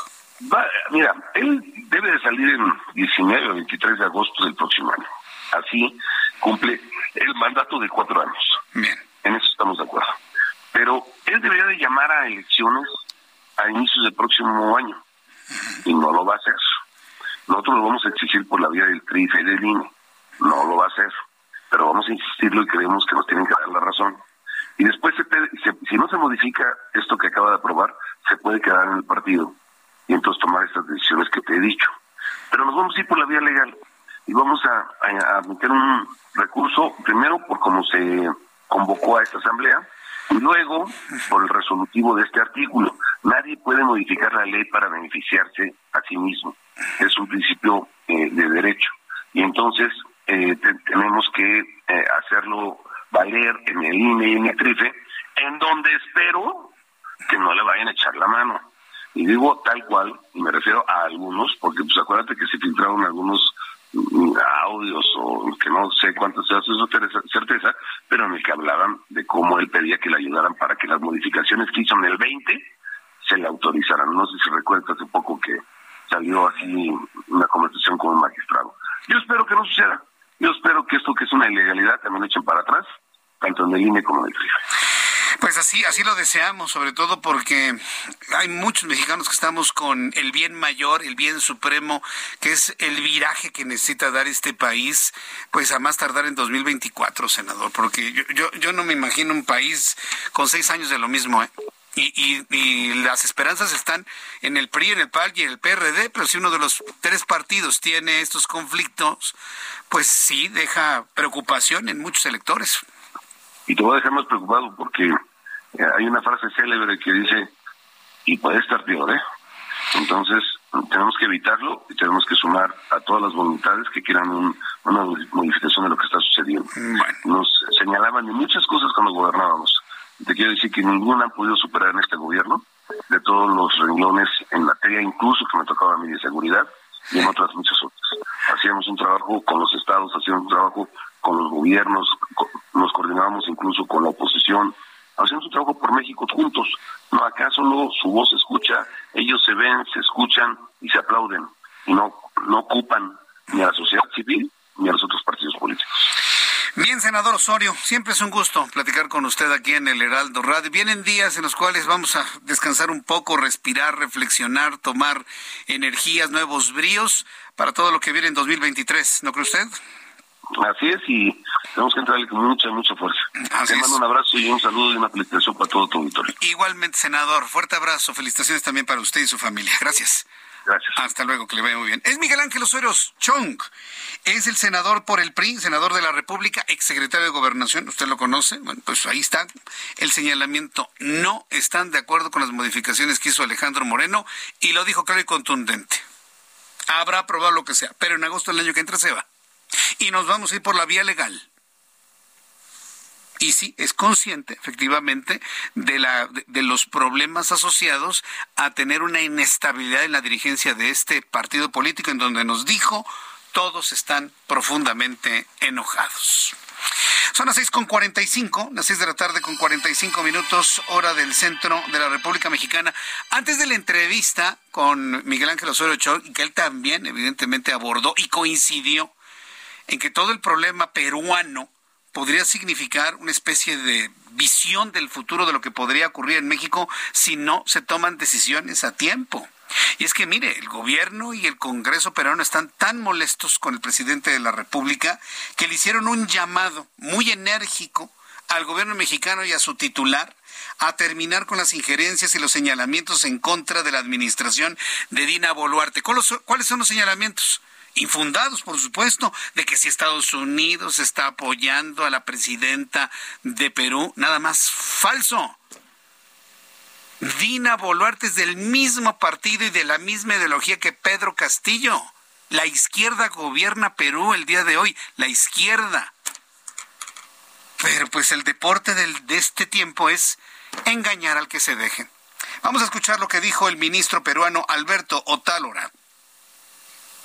mira, él debe de salir el 19 o 23 de agosto del próximo año. Así cumple el mandato de cuatro años. Bien. En eso estamos de acuerdo. Pero él debería de llamar a elecciones a inicios del próximo año. Y no lo va a hacer. Nosotros lo vamos a exigir por la vía del TRIFE y del INE. No lo va a hacer. Pero vamos a insistirlo y creemos que nos tienen que dar la razón. Y después, si no se modifica esto que acaba de aprobar, se puede quedar en el partido y entonces tomar estas decisiones que te he dicho. Pero nos vamos a ir por la vía legal y vamos a, meter un recurso, primero por cómo se convocó a esta asamblea, y luego por el resolutivo de este artículo. Nadie puede modificar la ley para beneficiarse a sí mismo. Es un principio eh, de derecho. Y entonces eh, tenemos que eh, hacerlo valer en el INE y en el TRIFE, en donde espero que no le vayan a echar la mano y digo tal cual, me refiero a algunos, porque pues acuérdate que se filtraron algunos mm, audios o que no sé cuántos sea su certeza, pero en el que hablaban de cómo él pedía que le ayudaran para que las modificaciones que hizo en el 20 se le autorizaran. No sé si recuerdas hace poco que salió así una conversación con un magistrado. Yo espero que no suceda. Yo espero que esto que es una ilegalidad también lo echen para atrás, tanto en el INE como en el TRIFE. Pues así, así lo deseamos, sobre todo porque hay muchos mexicanos que estamos con el bien mayor, el bien supremo, que es el viraje que necesita dar este país, pues a más tardar en 2024, senador, porque yo, yo, yo no me imagino un país con seis años de lo mismo, ¿eh? Y, y, las esperanzas están en el PRI, en el PAL y en el PRD, pero si uno de los tres partidos tiene estos conflictos, pues sí deja preocupación en muchos electores. Y te voy a dejar más preocupado porque hay una frase célebre que dice, y puede estar peor, ¿eh? Entonces, tenemos que evitarlo y tenemos que sumar a todas las voluntades que quieran una modificación de lo que está sucediendo. Nos señalaban de muchas cosas cuando gobernábamos. Te quiero decir que ninguna han podido superar en este gobierno, de todos los renglones en materia, incluso que me tocaba a mí de seguridad y en otras muchas otras. Hacíamos un trabajo con los estados, hacíamos un trabajo con los gobiernos, nos coordinábamos incluso con la oposición, hacemos un trabajo por México juntos. No acá solo su voz se escucha, ellos se ven, se escuchan y se aplauden y no, no ocupan ni a la sociedad civil ni a los otros partidos políticos. Bien, senador Osorio, siempre es un gusto platicar con usted aquí en el Heraldo Radio. Vienen días en los cuales vamos a descansar un poco, respirar, reflexionar, tomar energías, nuevos bríos para todo lo que viene en 2023, ¿no cree usted? Así es, y tenemos que entrarle con mucha, mucha fuerza. Te mando un abrazo y un saludo y una felicitación para todo tu auditorio. Igualmente, senador, fuerte abrazo, felicitaciones también para usted y su familia. Gracias. Gracias. Hasta luego, que le vaya muy bien. Es Miguel Ángel Osorio Chong. Es el senador por el PRI, senador de la República, exsecretario de Gobernación. ¿Usted lo conoce? Bueno, pues ahí está el señalamiento. No están de acuerdo con las modificaciones que hizo Alejandro Moreno y lo dijo claro y contundente. Habrá aprobado lo que sea, pero en agosto del año que entra se va. Y nos vamos a ir por la vía legal y sí es consciente efectivamente de la de, los problemas asociados a tener una inestabilidad en la dirigencia de este partido político en donde nos dijo todos están profundamente enojados. Son las seis con cuarenta y cinco, las seis de la tarde con cuarenta y cinco minutos, hora del centro de la República Mexicana. Antes de la entrevista con Miguel Ángel Osorio Chong, que él también evidentemente abordó y coincidió en que todo el problema peruano podría significar una especie de visión del futuro de lo que podría ocurrir en México si no se toman decisiones a tiempo. Y es que, mire, el gobierno y el Congreso peruano están tan molestos con el presidente de la República que le hicieron un llamado muy enérgico al gobierno mexicano y a su titular a terminar con las injerencias y los señalamientos en contra de la administración de Dina Boluarte. ¿Cuáles son los señalamientos? Infundados, por supuesto, de que si Estados Unidos está apoyando a la presidenta de Perú, nada más falso. Dina Boluarte es del mismo partido y de la misma ideología que Pedro Castillo. La izquierda gobierna Perú el día de hoy, la izquierda. Pero pues el deporte del, de este tiempo es engañar al que se deje. Vamos a escuchar lo que dijo el ministro peruano Alberto Otálora.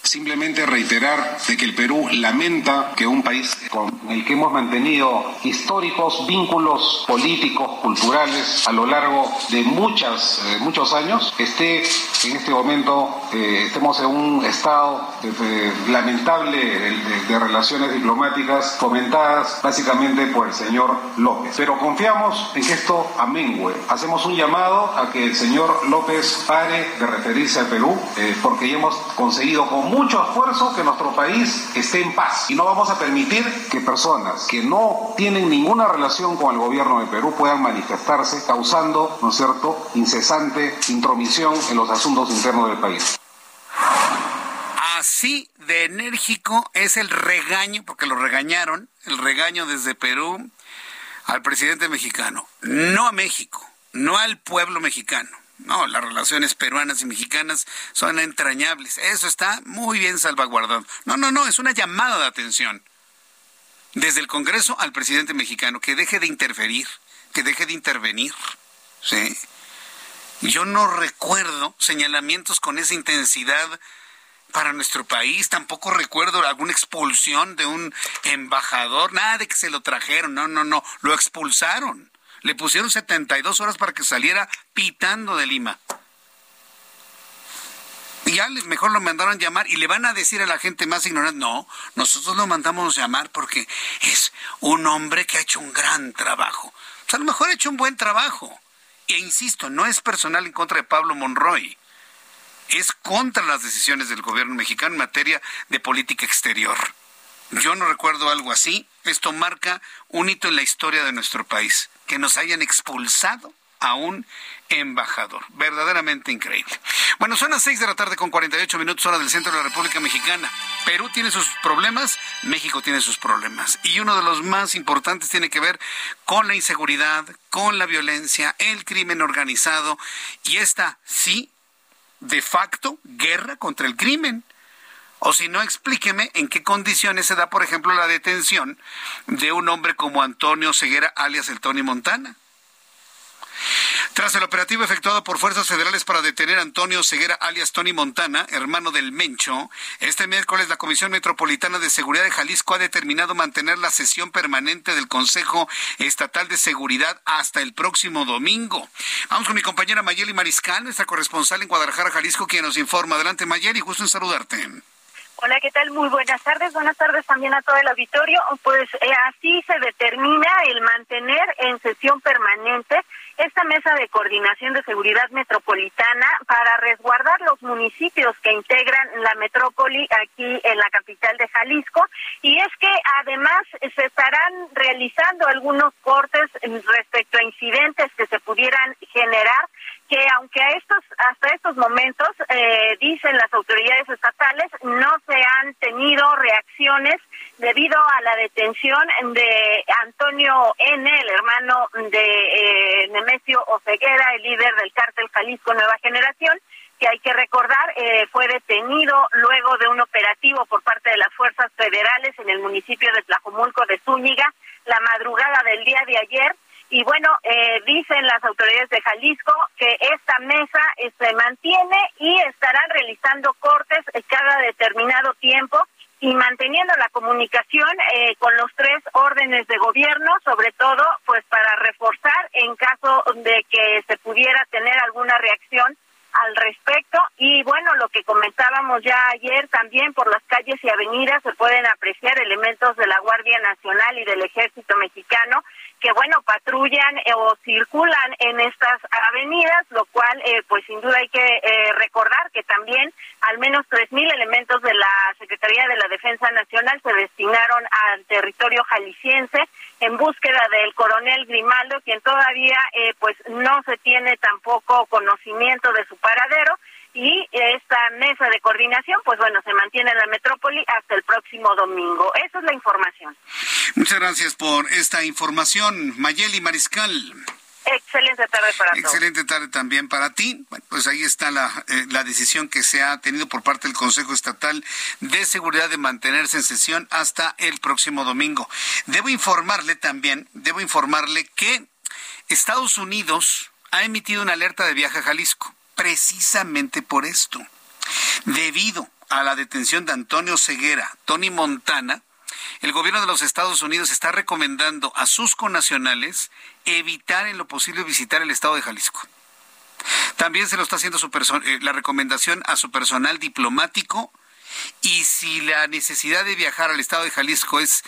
Simplemente reiterar de que el Perú lamenta que un país con el que hemos mantenido históricos vínculos políticos, culturales a lo largo de muchas, eh, muchos años, esté en este momento, eh, estemos en un estado lamentable de, relaciones diplomáticas fomentadas básicamente por el señor López. Pero confiamos en que esto amengue. Hacemos un llamado a que el señor López pare de referirse al Perú, eh, porque ya hemos conseguido con mucho esfuerzo que nuestro país esté en paz y no vamos a permitir que personas que no tienen ninguna relación con el gobierno de Perú puedan manifestarse causando, ¿no es cierto?, incesante intromisión en los asuntos internos del país. Así de enérgico es el regaño, porque lo regañaron, el regaño desde Perú al presidente mexicano, no a México, no al pueblo mexicano no, las relaciones peruanas y mexicanas son entrañables. Eso está muy bien salvaguardado. No, no, no, es una llamada de atención. Desde el Congreso al presidente mexicano, que deje de interferir, que deje de intervenir. ¿sí? Yo no recuerdo señalamientos con esa intensidad para nuestro país. Tampoco recuerdo alguna expulsión de un embajador. Nada de que se lo trajeron. No, no, no. Lo expulsaron. Le pusieron 72 horas para que saliera pitando de Lima. Ya mejor lo mandaron llamar y le van a decir a la gente más ignorante, no, nosotros lo mandamos llamar porque es un hombre que ha hecho un gran trabajo. Sea, a lo mejor ha hecho un buen trabajo. E insisto, no es personal en contra de Pablo Monroy. Es contra las decisiones del gobierno mexicano en materia de política exterior. Yo no recuerdo algo así. Esto marca un hito en la historia de nuestro país que nos hayan expulsado a un embajador. Verdaderamente increíble. Bueno, son las 6 de la tarde con 48 minutos hora del centro de la República Mexicana. Perú tiene sus problemas, México tiene sus problemas. Y uno de los más importantes tiene que ver con la inseguridad, con la violencia, el crimen organizado y esta, sí, de facto, guerra contra el crimen. O si no, explíqueme en qué condiciones se da, por ejemplo, la detención de un hombre como Antonio Ceguera, alias el Tony Montana. Tras el operativo efectuado por fuerzas federales para detener a Antonio Ceguera, alias Tony Montana, hermano del Mencho, este miércoles la Comisión Metropolitana de Seguridad de Jalisco ha determinado mantener la sesión permanente del Consejo Estatal de Seguridad hasta el próximo domingo. Vamos con mi compañera Mayeli Mariscal, nuestra corresponsal en Guadalajara, Jalisco, quien nos informa. Adelante, Mayeli, gusto en saludarte. Hola, ¿qué tal? Muy buenas tardes. Buenas tardes también a todo el auditorio. Pues eh, así se determina el mantener en sesión permanente esta mesa de coordinación de seguridad metropolitana para resguardar los municipios que integran la metrópoli aquí en la capital de Jalisco. Y es que además se estarán realizando algunos cortes respecto a incidentes que se pudieran generar que aunque a estos hasta estos momentos eh, dicen las autoridades estatales no se han tenido reacciones debido a la detención de Antonio N, el hermano de eh, Nemesio Oceguera, el líder del cártel Jalisco Nueva Generación, que hay que recordar eh, fue detenido luego de un operativo por parte de las fuerzas federales en el municipio de Tlajomulco de Zúñiga la madrugada del día de ayer. Y bueno, eh, dicen las autoridades de Jalisco que esta mesa eh, se mantiene y estarán realizando cortes cada determinado tiempo y manteniendo la comunicación eh, con los tres órdenes de gobierno, sobre todo pues para reforzar en caso de que se pudiera tener alguna reacción al respecto. Y bueno, lo que comentábamos ya ayer también por las calles y avenidas se pueden apreciar elementos de la Guardia Nacional y del Ejército Mexicano que bueno, patrullan eh, o circulan en estas avenidas, lo cual eh, pues sin duda hay que eh, recordar que también al menos tres mil elementos de la Secretaría de la Defensa Nacional se destinaron al territorio jalisciense en búsqueda del coronel Grimaldo, quien todavía pues no se tiene tampoco conocimiento de su paradero y esta mesa de coordinación, pues bueno, se mantiene en la metrópoli hasta el próximo domingo. Esa es la información. Muchas gracias por esta información, Mayeli Mariscal. Excelente tarde para todos. Excelente tarde también para ti. Bueno, pues ahí está la, eh, la decisión que se ha tenido por parte del Consejo Estatal de Seguridad de mantenerse en sesión hasta el próximo domingo. Debo informarle también, debo informarle que Estados Unidos ha emitido una alerta de viaje a Jalisco precisamente por esto. Debido a la detención de Antonio Ceguera, Tony Montana, el gobierno de los Estados Unidos está recomendando a sus connacionales evitar en lo posible visitar el estado de Jalisco. También se lo está haciendo su eh, la recomendación a su personal diplomático y si la necesidad de viajar al estado de Jalisco es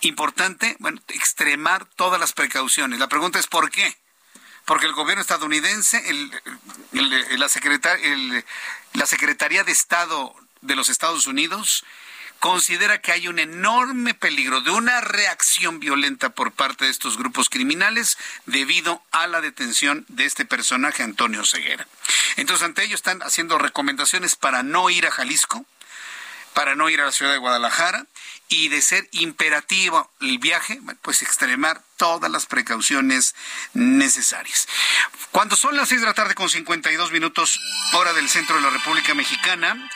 importante, bueno, extremar todas las precauciones. La pregunta es ¿por qué? porque el gobierno estadounidense, la, la Secretaría de Estado de los Estados Unidos, considera que hay un enorme peligro de una reacción violenta por parte de estos grupos criminales debido a la detención de este personaje, Antonio Ceguera. Entonces, ante ello están haciendo recomendaciones para no ir a Jalisco, para no ir a la ciudad de Guadalajara y de ser imperativo el viaje, pues extremar todas las precauciones necesarias. Cuando son las seis de la tarde con 52 minutos, hora del centro de la República Mexicana,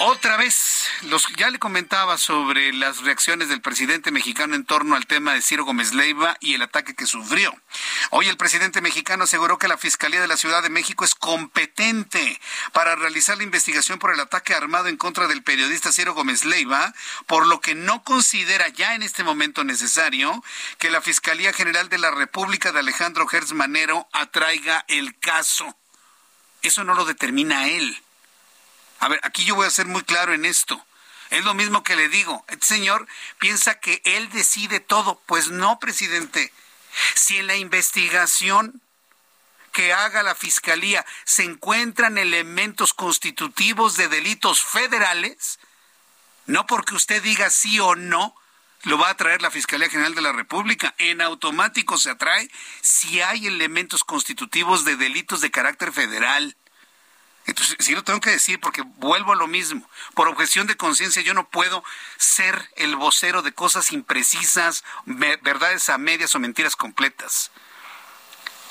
otra vez, los, ya le comentaba sobre las reacciones del presidente mexicano en torno al tema de Ciro Gómez Leiva y el ataque que sufrió. Hoy el presidente mexicano aseguró que la Fiscalía de la Ciudad de México es competente para realizar la investigación por el ataque armado en contra del periodista Ciro Gómez Leiva, por lo que no considera ya en este momento necesario que la Fiscalía General de la República de Alejandro Gertz Manero atraiga el caso. Eso no lo determina él a ver, aquí yo voy a ser muy claro en esto. Es lo mismo que le digo. Este señor piensa que él decide todo. Pues no, presidente. Si en la investigación que haga la Fiscalía se encuentran elementos constitutivos de delitos federales, no porque usted diga sí o no, lo va a traer la Fiscalía General de la República. En automático se atrae si hay elementos constitutivos de delitos de carácter federal. Entonces, sí lo tengo que decir porque vuelvo a lo mismo. Por objeción de conciencia yo no puedo ser el vocero de cosas imprecisas, verdades a medias o mentiras completas.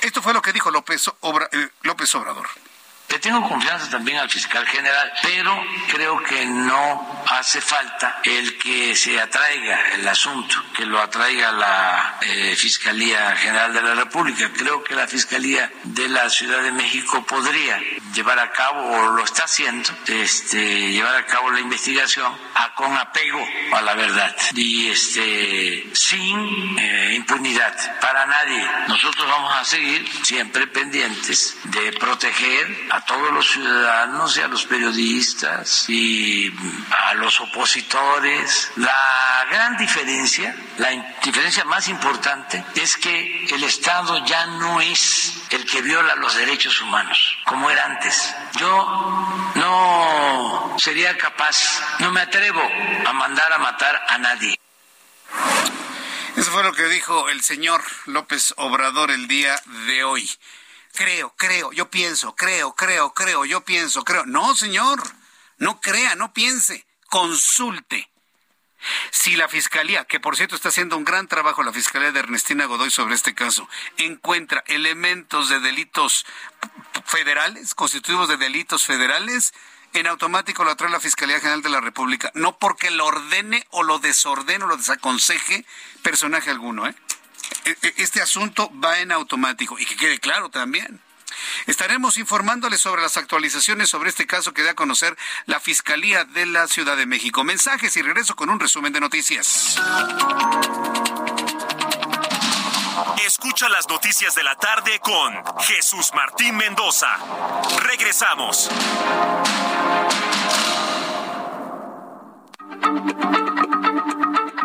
Esto fue lo que dijo López, eh, López Obrador. Le tengo confianza también al fiscal general, pero creo que no hace falta el que se atraiga el asunto, que lo atraiga la eh, Fiscalía General de la República. Creo que la Fiscalía de la Ciudad de México podría llevar a cabo, o lo está haciendo, este, llevar a cabo la investigación a, con apego a la verdad y este, sin eh, impunidad para nadie. Nosotros vamos a seguir siempre pendientes de proteger a todos los ciudadanos y a los periodistas y a los opositores. La gran diferencia, la diferencia más importante es que el Estado ya no es el que viola los derechos humanos como era antes. Yo no sería capaz, no me atrevo a mandar a matar a nadie. Eso fue lo que dijo el señor López Obrador el día de hoy. Creo, creo, yo pienso, creo, creo, creo, yo pienso, creo. No, señor, no crea, no piense, consulte. Si la Fiscalía, que por cierto está haciendo un gran trabajo la Fiscalía de Ernestina Godoy sobre este caso, encuentra elementos de delitos federales, constitutivos de delitos federales, en automático lo trae la Fiscalía General de la República, no porque lo ordene o lo desordene o lo desaconseje personaje alguno. ¿eh? E, e, este asunto va en automático y que quede claro también. Estaremos informándoles sobre las actualizaciones sobre este caso que da a conocer la Fiscalía de la Ciudad de México. Mensajes y regreso con un resumen de noticias. Escucha las noticias de la tarde con Jesús Martín Mendoza. Regresamos.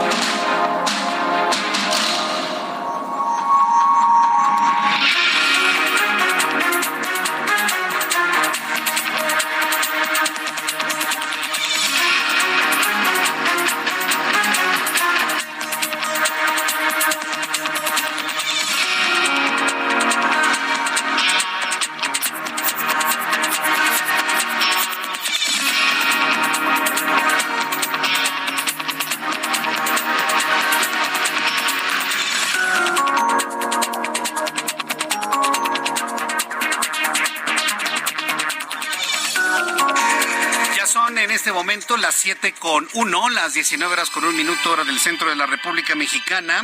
Thank you. Momento las 7 con 1, las 19 horas con un minuto hora del centro de la República Mexicana.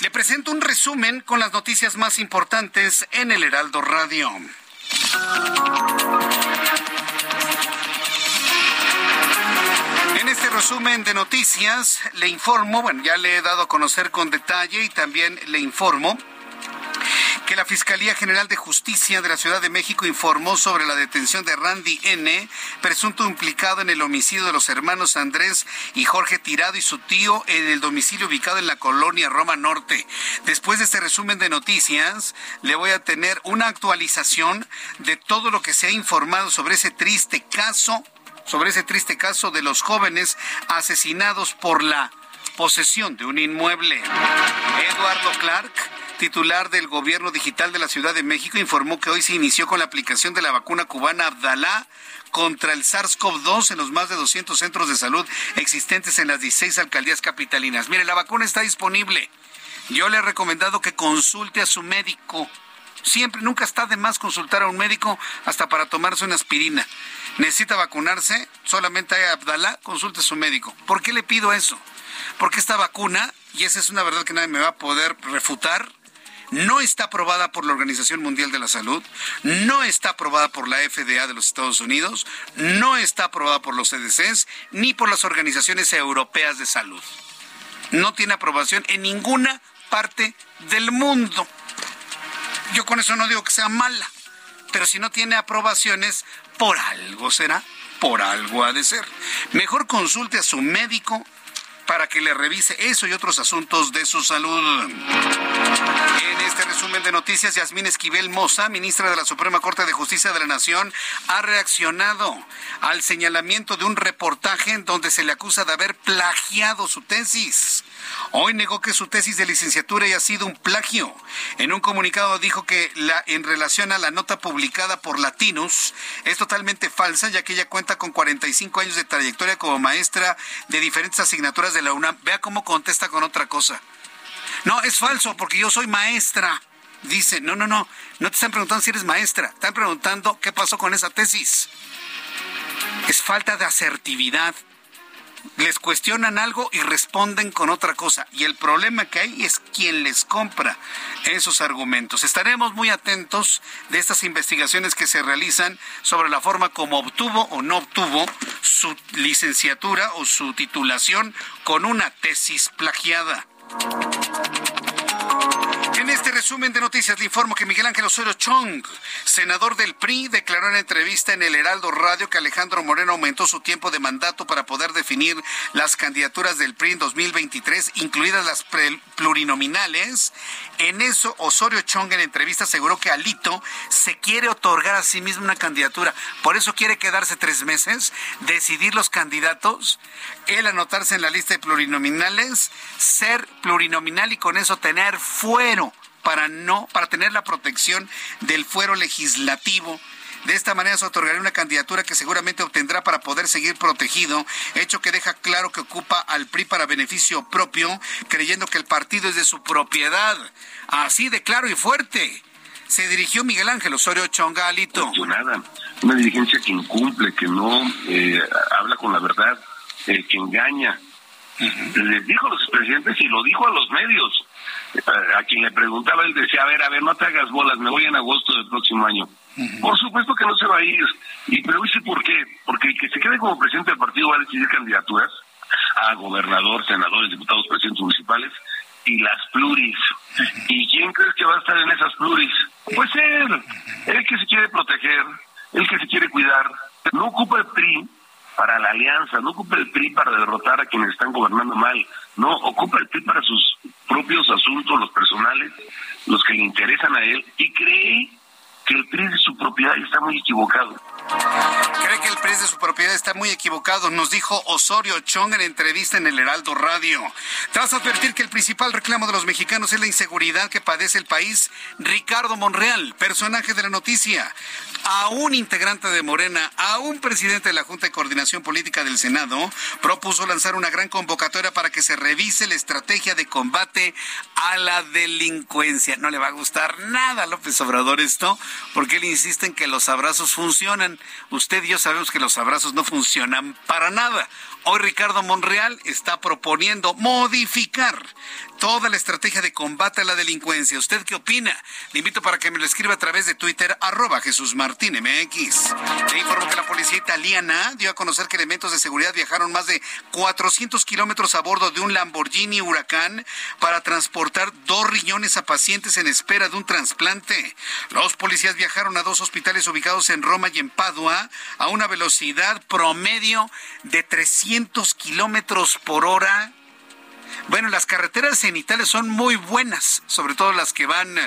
Le presento un resumen con las noticias más importantes en el Heraldo Radio. En este resumen de noticias le informo, bueno, ya le he dado a conocer con detalle y también le informo que la Fiscalía General de Justicia de la Ciudad de México informó sobre la detención de Randy N., presunto implicado en el homicidio de los hermanos Andrés y Jorge Tirado y su tío en el domicilio ubicado en la colonia Roma Norte. Después de este resumen de noticias, le voy a tener una actualización de todo lo que se ha informado sobre ese triste caso, sobre ese triste caso de los jóvenes asesinados por la posesión de un inmueble. Eduardo Clark titular del Gobierno Digital de la Ciudad de México, informó que hoy se inició con la aplicación de la vacuna cubana Abdalá contra el SARS-CoV-2 en los más de 200 centros de salud existentes en las 16 alcaldías capitalinas. Mire, la vacuna está disponible. Yo le he recomendado que consulte a su médico. Siempre, nunca está de más consultar a un médico hasta para tomarse una aspirina. Necesita vacunarse, solamente hay Abdalá, consulte a su médico. ¿Por qué le pido eso? Porque esta vacuna, y esa es una verdad que nadie me va a poder refutar, no está aprobada por la Organización Mundial de la Salud, no está aprobada por la FDA de los Estados Unidos, no está aprobada por los CDCs ni por las organizaciones europeas de salud. No tiene aprobación en ninguna parte del mundo. Yo con eso no digo que sea mala, pero si no tiene aprobaciones, por algo será, por algo ha de ser. Mejor consulte a su médico para que le revise eso y otros asuntos de su salud. En este resumen de noticias, Yasmín Esquivel Moza, ministra de la Suprema Corte de Justicia de la Nación, ha reaccionado al señalamiento de un reportaje en donde se le acusa de haber plagiado su tesis. Hoy negó que su tesis de licenciatura haya sido un plagio. En un comunicado dijo que la, en relación a la nota publicada por Latinus es totalmente falsa, ya que ella cuenta con 45 años de trayectoria como maestra de diferentes asignaturas de la UNAM. Vea cómo contesta con otra cosa. No, es falso porque yo soy maestra. Dice, no, no, no, no te están preguntando si eres maestra, están preguntando qué pasó con esa tesis. Es falta de asertividad. Les cuestionan algo y responden con otra cosa. Y el problema que hay es quien les compra esos argumentos. Estaremos muy atentos de estas investigaciones que se realizan sobre la forma como obtuvo o no obtuvo su licenciatura o su titulación con una tesis plagiada. Este resumen de noticias le informo que Miguel Ángel Osorio Chong, senador del PRI, declaró en entrevista en el Heraldo Radio que Alejandro Moreno aumentó su tiempo de mandato para poder definir las candidaturas del PRI en 2023, incluidas las plurinominales. En eso, Osorio Chong en entrevista aseguró que Alito se quiere otorgar a sí mismo una candidatura. Por eso quiere quedarse tres meses, decidir los candidatos, él anotarse en la lista de plurinominales, ser plurinominal y con eso tener fuero para no para tener la protección del fuero legislativo. De esta manera se otorgará una candidatura que seguramente obtendrá para poder seguir protegido, hecho que deja claro que ocupa al PRI para beneficio propio, creyendo que el partido es de su propiedad. Así de claro y fuerte. Se dirigió Miguel Ángel Osorio Chonga Alito. Nada. Una dirigencia que incumple, que no eh, habla con la verdad, eh, que engaña. Les dijo a los presidentes y lo dijo a los medios a, quien le preguntaba, él decía, a ver, a ver, no te hagas bolas, me voy en agosto del próximo año. Por supuesto que no se va a ir. Y pero dice por qué. Porque el que se quede como presidente del partido va a decidir candidaturas a gobernador, senadores, diputados, presidentes municipales y las pluris. ¿Y quién crees que va a estar en esas pluris? Pues él, el que se quiere proteger, el que se quiere cuidar. No ocupa el PRI para la alianza, no ocupa el PRI para derrotar a quienes están gobernando mal, no, ocupa el PRI para sus propios asuntos, los personales, los que le interesan a él, y cree que el PRI de su propiedad está muy equivocado. Cree que el PRI de su propiedad está muy equivocado, nos dijo Osorio Chong en entrevista en el Heraldo Radio. Tras advertir que el principal reclamo de los mexicanos es la inseguridad que padece el país, Ricardo Monreal, personaje de la noticia, a un integrante de Morena, a un presidente de la Junta de Coordinación Política del Senado, propuso lanzar una gran convocatoria para que se revise la estrategia de combate a la delincuencia. No le va a gustar nada a López Obrador esto, porque él insiste en que los abrazos funcionan. Usted y yo sabemos que los abrazos no funcionan para nada. Hoy Ricardo Monreal está proponiendo modificar toda la estrategia de combate a la delincuencia. ¿Usted qué opina? Le invito para que me lo escriba a través de Twitter, arroba Jesús Martín MX. Le informo que la policía italiana dio a conocer que elementos de seguridad viajaron más de 400 kilómetros a bordo de un Lamborghini Huracán para transportar dos riñones a pacientes en espera de un trasplante. Los policías viajaron a dos hospitales ubicados en Roma y en Padua a una velocidad promedio de 300 kilómetros por hora bueno, las carreteras en Italia son muy buenas, sobre todo las que van,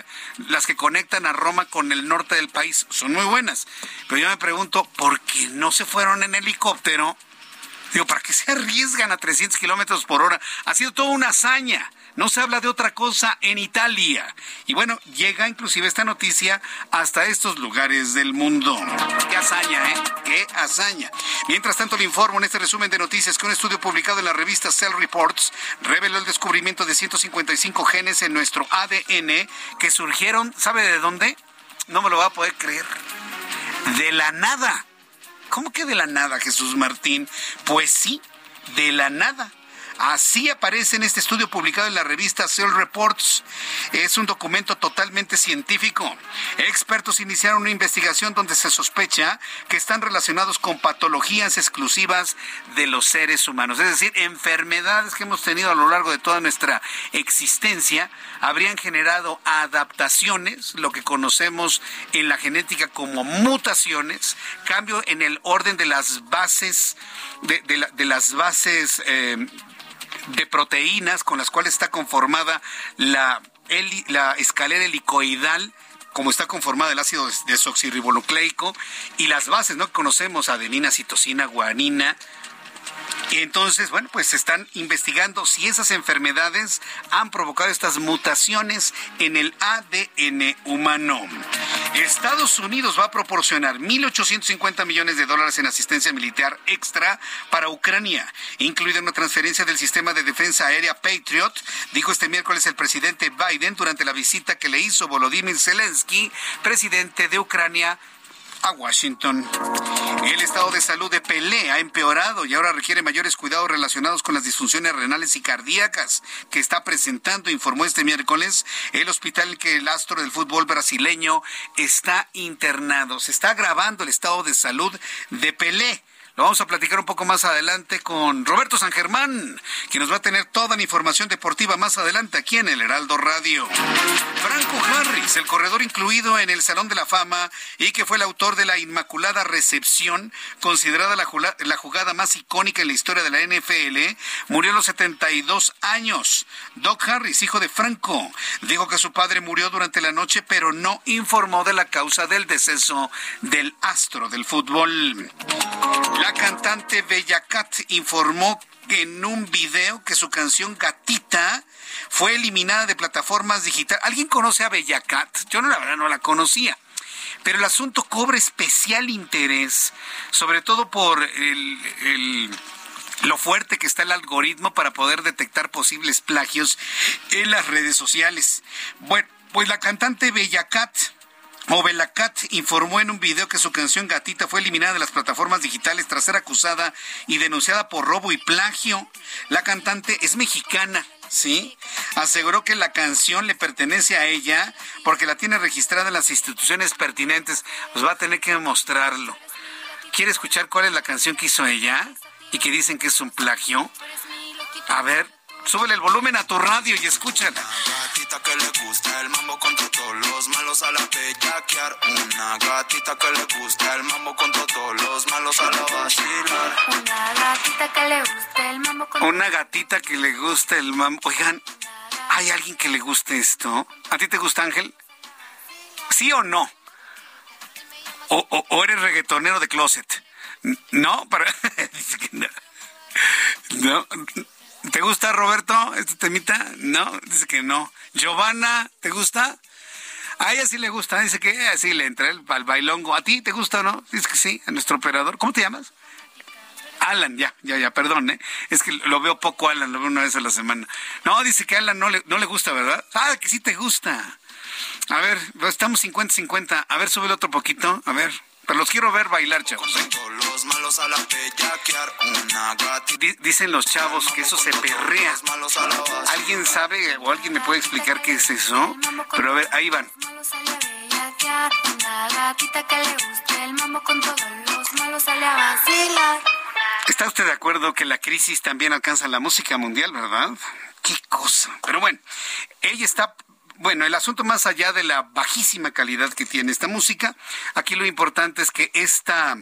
las que conectan a Roma con el norte del país, son muy buenas. Pero yo me pregunto, ¿por qué no se fueron en helicóptero? Digo, ¿para qué se arriesgan a 300 kilómetros por hora? Ha sido toda una hazaña. No se habla de otra cosa en Italia. Y bueno, llega inclusive esta noticia hasta estos lugares del mundo. Qué hazaña, ¿eh? Qué hazaña. Mientras tanto, le informo en este resumen de noticias que un estudio publicado en la revista Cell Reports reveló el descubrimiento de 155 genes en nuestro ADN que surgieron, ¿sabe de dónde? No me lo va a poder creer. De la nada. ¿Cómo que de la nada, Jesús Martín? Pues sí, de la nada. Así aparece en este estudio publicado en la revista Cell Reports. Es un documento totalmente científico. Expertos iniciaron una investigación donde se sospecha que están relacionados con patologías exclusivas de los seres humanos. Es decir, enfermedades que hemos tenido a lo largo de toda nuestra existencia habrían generado adaptaciones, lo que conocemos en la genética como mutaciones, cambio en el orden de las bases, de, las bases eh, de proteínas con las cuales está conformada la la escalera helicoidal como está conformada el ácido desoxirribonucleico y las bases, ¿no? Conocemos adenina, citosina, guanina, y entonces, bueno, pues están investigando si esas enfermedades han provocado estas mutaciones en el ADN humano. Estados Unidos va a proporcionar 1.850 millones de dólares en asistencia militar extra para Ucrania, incluida una transferencia del sistema de defensa aérea Patriot, dijo este miércoles el presidente Biden durante la visita que le hizo Volodymyr Zelensky, presidente de Ucrania, a Washington. El estado de salud de Pelé ha empeorado y ahora requiere mayores cuidados relacionados con las disfunciones renales y cardíacas que está presentando, informó este miércoles el hospital que el astro del fútbol brasileño está internado. Se está agravando el estado de salud de Pelé. Lo vamos a platicar un poco más adelante con Roberto San Germán, que nos va a tener toda la información deportiva más adelante aquí en el Heraldo Radio. Franco Harris, el corredor incluido en el Salón de la Fama y que fue el autor de la Inmaculada Recepción, considerada la, la jugada más icónica en la historia de la NFL, murió a los 72 años. Doc Harris, hijo de Franco, dijo que su padre murió durante la noche, pero no informó de la causa del deceso del astro del fútbol. La cantante Bella Cat informó en un video que su canción Gatita fue eliminada de plataformas digitales. ¿Alguien conoce a Bella Cat? Yo no, la verdad no la conocía. Pero el asunto cobra especial interés, sobre todo por lo fuerte que está el algoritmo para poder detectar posibles plagios en las redes sociales. Bueno, pues la cantante Bella Cat Cat informó en un video que su canción Gatita fue eliminada de las plataformas digitales tras ser acusada y denunciada por robo y plagio. La cantante es mexicana. ¿sí? Aseguró que la canción le pertenece a ella porque la tiene registrada en las instituciones pertinentes. Pues va a tener que demostrarlo. ¿Quiere escuchar cuál es la canción que hizo ella? Y que dicen que es un plagio. A ver, Súbele el volumen a tu radio y escúchala. Una gatita que le gusta el mambo contra todos los malos a la bellaquear. Una gatita que le gusta el mambo contra todos los malos a la vacilar. Una gatita que le gusta el mambo contra Una gatita que le gusta el mambo. Oigan, ¿hay alguien que le guste esto? ¿A ti te gusta Ángel? ¿Sí o no? ¿O, o, eres reggaetonero de closet? No, pero... no. ¿Te gusta, Roberto, este temita? No, dice que no. Giovanna, ¿te gusta? A ella sí le gusta, dice que así le entra el, bailongo. ¿A ti te gusta o no? Dice que sí, a nuestro operador. ¿Cómo te llamas? Alan, ya, ya, ya, perdón, ¿eh? Es que lo veo poco Alan, lo veo una vez a la semana. No, dice que Alan no le, no le gusta, ¿verdad? Ah, que sí te gusta. A ver, estamos 50-50. A ver, sube otro poquito. A ver. Pero los quiero ver bailar, chavos. ¿eh? Dicen los chavos que eso se perrea. ¿Alguien sabe o alguien me puede explicar qué es eso? Pero a ver, ahí van. ¿Está usted de acuerdo que la crisis también alcanza la música mundial, verdad? Qué cosa. Pero bueno, ella está bueno, el asunto más allá de la bajísima calidad que tiene esta música, aquí lo importante es que esta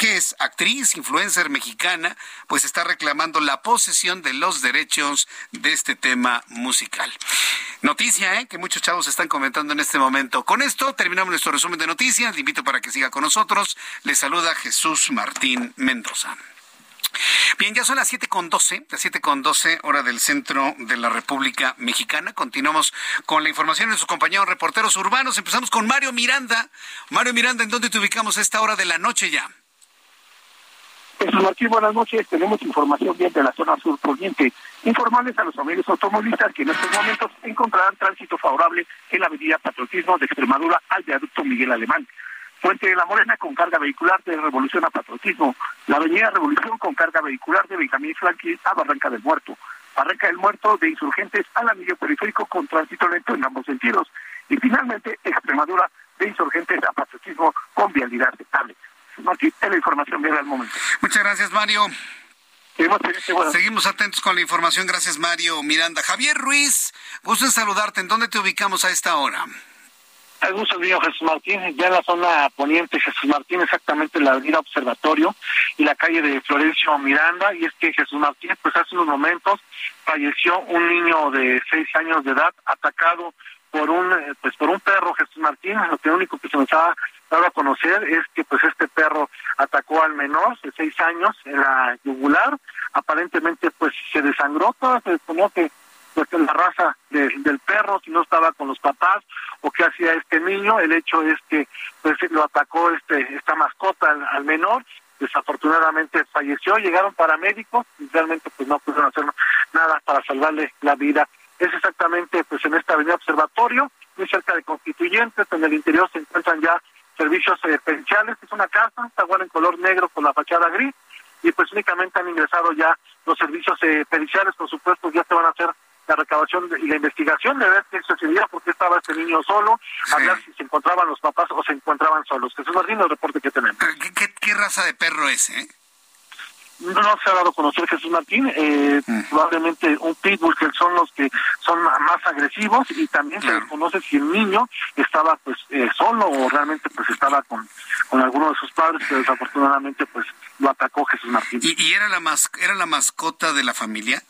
que es actriz, influencer mexicana, pues está reclamando la posesión de los derechos de este tema musical. Noticia, ¿eh? que muchos chavos están comentando en este momento. Con esto terminamos nuestro resumen de noticias. Le invito para que siga con nosotros. Le saluda Jesús Martín Mendoza. Bien, ya son las siete con doce, las siete con doce, hora del centro de la República Mexicana. Continuamos con la información de sus compañeros reporteros urbanos. Empezamos con Mario Miranda. Mario Miranda, ¿en dónde te ubicamos a esta hora de la noche ya? Jesús Martín, buenas noches. Tenemos información bien de la zona sur poniente. Informarles a los amigos automovilistas que en estos momentos encontrarán tránsito favorable en la avenida Patriotismo de Extremadura al viaducto Miguel Alemán. Fuente de la Morena con carga vehicular de Revolución a Patriotismo, la Avenida Revolución con carga vehicular de Benjamín Franklin a Barranca del Muerto, Barranca del Muerto de Insurgentes al anillo periférico con tránsito lento en ambos sentidos y finalmente Extremadura de Insurgentes a Patriotismo con vialidad estable. Martín, es la información vial al momento. Muchas gracias, Mario. Seguimos atentos con la información. Gracias, Mario Miranda. Javier Ruiz, gusto en saludarte. ¿En dónde te ubicamos a esta hora? Hay gusto mío, Jesús Martín, ya en la zona poniente Jesús Martín, exactamente en la avenida Observatorio y la calle de Florencio Miranda, y es que Jesús Martín, pues hace unos momentos falleció un niño de seis años de edad atacado por un eh, pues por un perro Jesús Martín, lo que único que se nos ha dado a conocer es que pues este perro atacó al menor de seis años en la yugular, aparentemente pues se desangró, todo se desconoce pues la raza del perro, si no estaba con los papás o qué hacía este niño. El hecho es que pues lo atacó este esta mascota al, menor. Desafortunadamente falleció, llegaron paramédicos y realmente pues no pudieron hacer nada para salvarle la vida. Es exactamente pues en esta avenida Observatorio, muy cerca de Constituyentes, en el interior se encuentran ya servicios eh, es una casa, está igual en color negro con la fachada gris y pues únicamente han ingresado ya los servicios eh, periciales, por supuesto, ya se van a hacer la recabación y la investigación de ver qué sucedía, por qué estaba este niño solo, a ver si se encontraban los papás o se encontraban solos. Jesús Martín, el reporte que tenemos. ¿Qué, raza de perro es, eh? No, se ha dado a conocer Jesús Martín, eh, mm. probablemente un pitbull que son los que son más agresivos y también se desconoce si el niño estaba pues eh, solo o realmente pues estaba con, con alguno de sus padres que desafortunadamente pues lo atacó Jesús Martín. ¿Y, y era la mas era la mascota de la familia?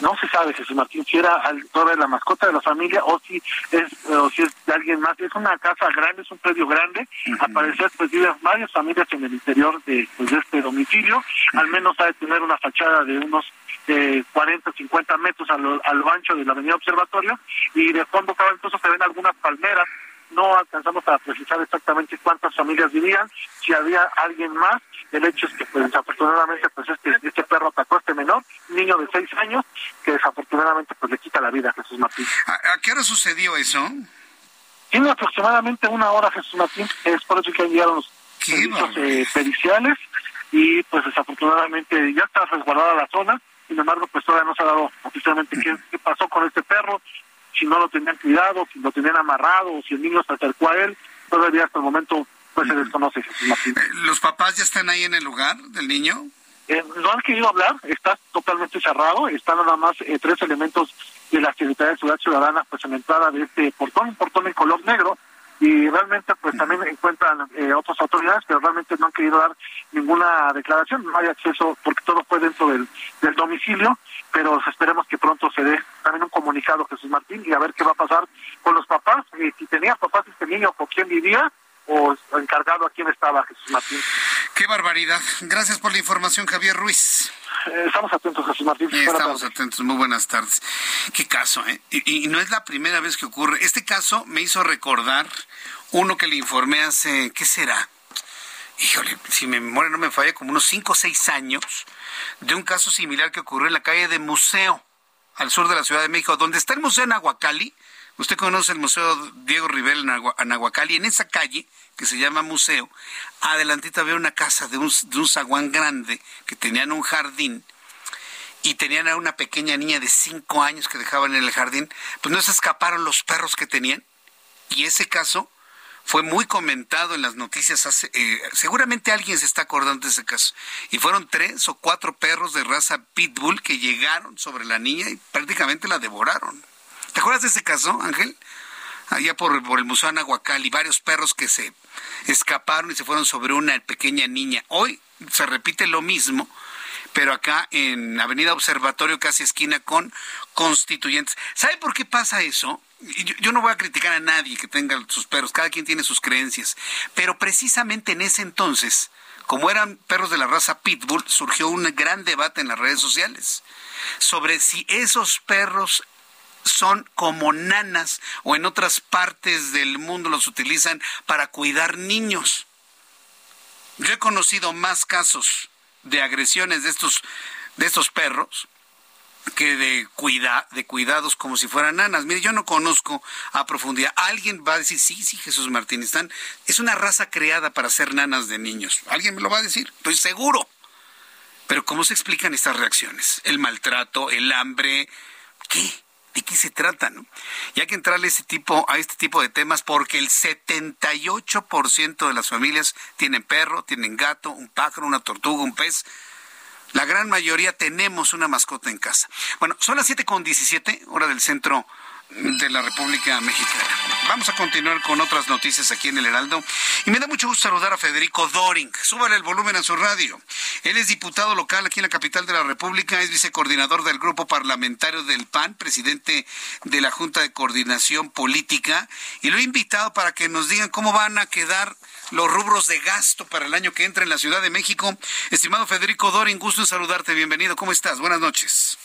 No se sabe Jesús Martín si era todavía la mascota de la familia o si es o si es de alguien más. Es una casa grande es un predio grande. Al parecer pues viven varias familias en el interior de, pues, de este domicilio. Al menos ha de tener una fachada de unos eh, 40 50 metros a lo, ancho de la avenida Observatorio. Y de fondo cada incluso se ven algunas palmeras no alcanzamos a precisar exactamente cuántas familias vivían, si había alguien más. El hecho es que, pues, desafortunadamente, pues este, este perro atacó a este menor, niño de seis años, que desafortunadamente pues le quita la vida a Jesús Martín. ¿A, qué hora sucedió eso? Tiene aproximadamente una hora Jesús Martín, es por eso que han llegado los servicios eh, periciales y pues desafortunadamente ya está resguardada la zona, sin embargo pues todavía no se ha dado oficialmente qué, qué pasó con este perro, si no lo tenían cuidado, si lo tenían amarrado o si el niño se acercó a él, todavía hasta el momento pues se desconoce. Eh, ¿Los papás ya están ahí en el lugar del niño? Eh, no han querido hablar, está totalmente cerrado, están nada más eh, tres elementos de la Secretaría de Ciudad Ciudadana pues en la entrada de este portón, un portón en color negro, y realmente pues también encuentran eh, otras autoridades pero realmente no han querido dar ninguna declaración. No hay acceso porque todo fue dentro del, del domicilio pero esperemos que pronto se dé también un comunicado Jesús Martín y a ver qué va a pasar con los papás y si tenía papás este niño con quién vivía o encargado a quién estaba Jesús Martín. Qué barbaridad. Gracias por la información Javier Ruiz. eh, estamos atentos, Jesús Martín. estamos atentos. Muy buenas tardes. Qué caso, ¿eh? Y, no es la primera vez que ocurre. Este caso me hizo recordar uno que le informé hace, ¿qué será? Híjole, si mi memoria no me falla, como unos 5 o 6 años, de un caso similar que ocurrió en la calle de Museo, al sur de la Ciudad de México, donde está el Museo en Aguacali. Usted conoce el Museo Diego Rivera en Aguacali. En esa calle, que se llama Museo, adelantito había una casa de un, de un zaguán grande que tenían un jardín y tenían a una pequeña niña de cinco años que dejaban en el jardín, pues no se escaparon los perros que tenían. Y ese caso fue muy comentado en las noticias eh, seguramente alguien se está acordando de ese caso. Y fueron tres o cuatro perros de raza pitbull que llegaron sobre la niña y prácticamente la devoraron. ¿Te acuerdas de ese caso, Ángel? Allá por, el Museo Anahuacal y varios perros que se escaparon y se fueron sobre una pequeña niña. Hoy se repite lo mismo, pero acá en Avenida Observatorio, casi esquina con Constituyentes. ¿Sabe por qué pasa eso? yo, no voy a criticar a nadie que tenga sus perros, cada quien tiene sus creencias, pero precisamente en ese entonces, como eran perros de la raza Pitbull, surgió un gran debate en las redes sociales sobre si esos perros son como nanas o en otras partes del mundo los utilizan para cuidar niños. Yo he conocido más casos de agresiones de estos, de estos perros que de, cuida, de cuidados como si fueran nanas. Mire, yo no conozco a profundidad. Alguien va a decir, sí, sí, Jesús Martín, están, es una raza creada para ser nanas de niños. Alguien me lo va a decir, estoy seguro. Pero ¿cómo se explican estas reacciones? El maltrato, el hambre, ¿qué? ¿De qué se trata? Y hay que entrarle tipo, a este tipo de temas porque el 78% de las familias tienen perro, tienen gato, un pájaro, una tortuga, un pez. La gran mayoría tenemos una mascota en casa. Bueno, son las 7 con 17, hora del centro de la República Mexicana. Vamos a continuar con otras noticias aquí en el Heraldo. Y me da mucho gusto saludar a Federico Doring. Súbale el volumen a su radio. Él es diputado local aquí en la capital de la República, es vicecoordinador del grupo parlamentario del PAN, presidente de la Junta de Coordinación Política. Y lo he invitado para que nos digan cómo van a quedar los rubros de gasto para el año que entra en la Ciudad de México. Estimado Federico Doring, gusto en saludarte. Bienvenido. ¿Cómo estás? Buenas noches.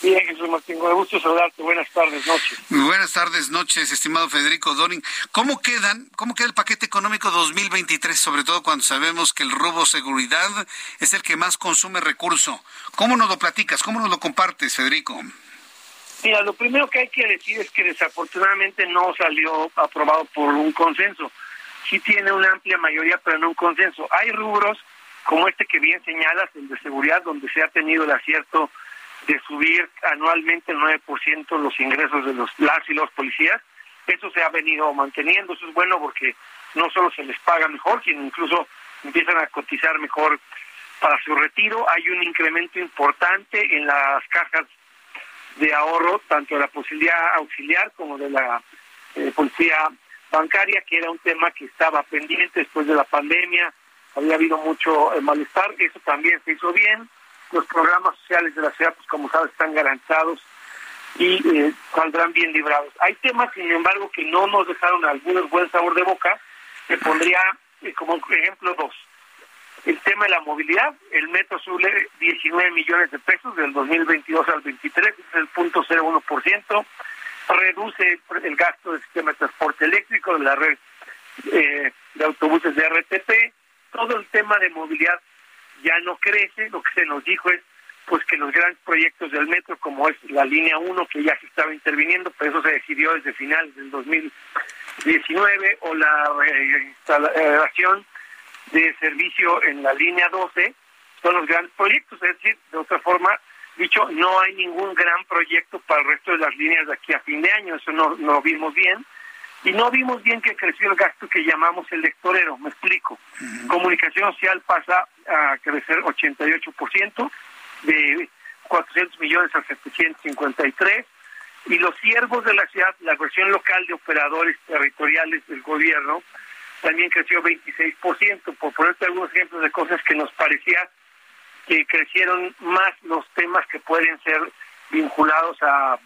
Bien, Jesús Martín, con gusto saludarte. Buenas tardes, noches. Buenas tardes, noches, estimado Federico Doring. ¿Cómo quedan, cómo queda el paquete económico 2023, sobre todo cuando sabemos que el robo seguridad es el que más consume recurso? ¿Cómo nos lo platicas? ¿Cómo nos lo compartes, Federico? Mira, lo primero que hay que decir es que desafortunadamente no salió aprobado por un consenso. Sí tiene una amplia mayoría, pero no un consenso. Hay rubros como este que bien señalas, el de seguridad, donde se ha tenido el acierto de subir anualmente el 9% los ingresos de los las y los policías. Eso se ha venido manteniendo, eso es bueno porque no solo se les paga mejor, sino incluso empiezan a cotizar mejor para su retiro. Hay un incremento importante en las cajas de ahorro, tanto de la policía auxiliar como de la eh, policía bancaria, que era un tema que estaba pendiente después de la pandemia, había habido mucho eh, malestar, eso también se hizo bien los programas sociales de la ciudad, pues como sabes, están garantizados y eh, saldrán bien librados. Hay temas, sin embargo, que no nos dejaron algunos buen sabor de boca. que pondría eh, como ejemplo dos. El tema de la movilidad, el metro sube 19 millones de pesos del 2022 al 23, es el punto 01%, reduce el gasto del sistema de transporte eléctrico, de la red eh, de autobuses de RTP, todo el tema de movilidad ya no crece, lo que se nos dijo es pues que los grandes proyectos del metro, como es la línea 1, que ya se estaba interviniendo, pero eso se decidió desde finales del 2019, o la instalación de servicio en la línea 12, son los grandes proyectos, es decir, de otra forma, dicho, no hay ningún gran proyecto para el resto de las líneas de aquí a fin de año, eso no, no lo vimos bien y no vimos bien que creció el gasto que llamamos el lectorero, me explico. Comunicación social pasa a crecer 88%, de 400 millones a 753, y los siervos de la ciudad, la versión local de operadores territoriales del gobierno, también creció 26%, por ponerte algunos ejemplos de cosas que nos parecía que crecieron más los temas que pueden ser vinculados a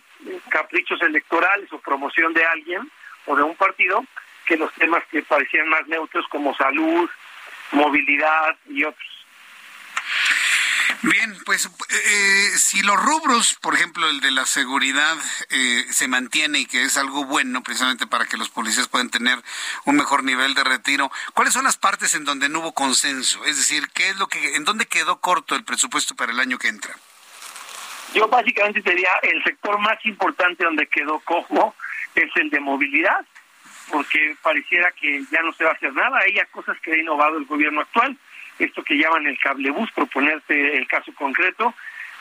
caprichos electorales o promoción de alguien, o de un partido que los temas que parecían más neutros como salud, movilidad y otros. Bien, pues eh, si los rubros, por ejemplo, el de la seguridad eh, se mantiene y que es algo bueno precisamente para que los policías puedan tener un mejor nivel de retiro, ¿cuáles son las partes en donde no hubo consenso? Es decir, ¿qué es lo que, en dónde quedó corto el presupuesto para el año que entra? Yo básicamente sería el sector más importante donde quedó cojo es el de movilidad, porque pareciera que ya no se va a hacer nada. Hay cosas que ha innovado el gobierno actual, esto que llaman el cablebús, proponerte el caso concreto,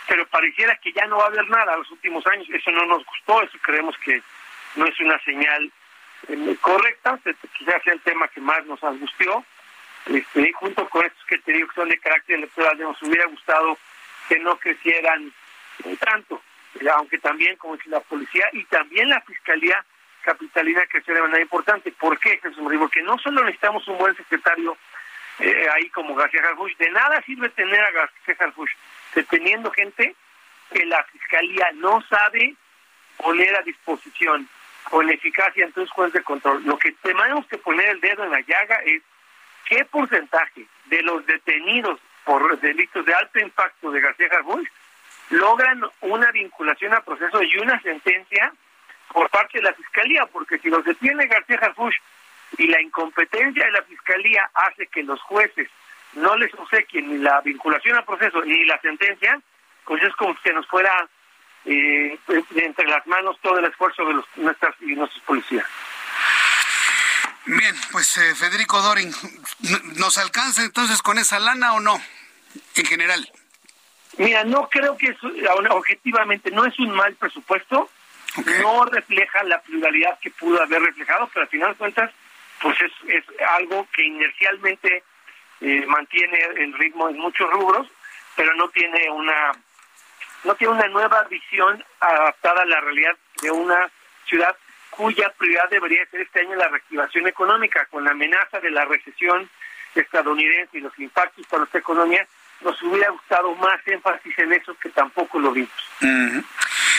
pero pareciera que ya no va a haber nada los últimos años. Eso no nos gustó, eso creemos que no es una señal eh, correcta, quizás sea el tema que más nos angustió. Este, junto con estos que te digo que son de carácter electoral, nos hubiera gustado que no crecieran tanto aunque también, como dice la policía, y también la Fiscalía Capitalina que de manera importante. ¿Por qué, Jesús Porque no solo necesitamos un buen secretario eh, ahí como García Harfuch, de nada sirve tener a García Harfuch, deteniendo gente que la Fiscalía no sabe poner a disposición con eficacia en tus jueces de control. Lo que tenemos que poner el dedo en la llaga es qué porcentaje de los detenidos por delitos de alto impacto de García Harfuch logran una vinculación a proceso y una sentencia por parte de la Fiscalía, porque si los detiene García Harfuch y la incompetencia de la Fiscalía hace que los jueces no les obsequien ni la vinculación a proceso ni la sentencia, pues es como si nos fuera eh, entre las manos todo el esfuerzo de los, nuestras y nuestros policías. Bien, pues eh, Federico Doring, ¿nos alcanza entonces con esa lana o no? En general. Mira, no creo que objetivamente no es un mal presupuesto, no refleja la pluralidad que pudo haber reflejado, pero al final de cuentas, pues es, es algo que inercialmente eh, mantiene el ritmo en muchos rubros, pero no tiene una no tiene una nueva visión adaptada a la realidad de una ciudad cuya prioridad debería ser este año la reactivación económica, con la amenaza de la recesión estadounidense y los impactos para nuestra economía, nos hubiera gustado más énfasis en eso que tampoco lo vimos.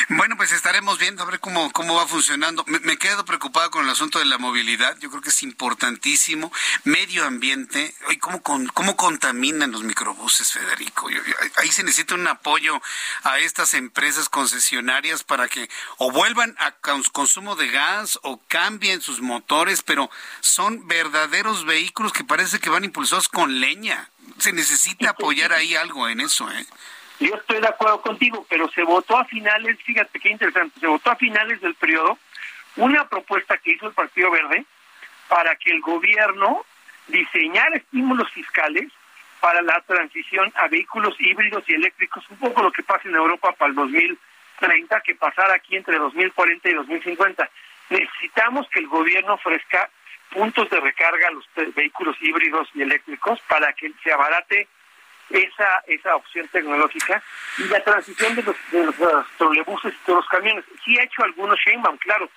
Bueno, pues estaremos viendo a ver cómo, cómo va funcionando. Me, quedo preocupado con el asunto de la movilidad. Yo creo que es importantísimo. Medio ambiente. ¿Y cómo, cómo contaminan los microbuses, Federico? Ahí se necesita un apoyo a estas empresas concesionarias para que o vuelvan a consumo de gas o cambien sus motores, pero son verdaderos vehículos que parece que van impulsados con leña. Se necesita apoyar ahí algo en eso, ¿eh? Yo estoy de acuerdo contigo, pero se votó a finales, fíjate qué interesante, se votó a finales del periodo una propuesta que hizo el Partido Verde para que el gobierno diseñara estímulos fiscales para la transición a vehículos híbridos y eléctricos, un poco lo que pasa en Europa para el 2030, que pasara aquí entre 2040 y 2050. Necesitamos que el gobierno ofrezca puntos de recarga a los vehículos híbridos y eléctricos para que se abarate esa esa opción tecnológica y la transición de los, de los, trolebuses y de los camiones. Sí ha hecho algunos Sheinbaum, claro,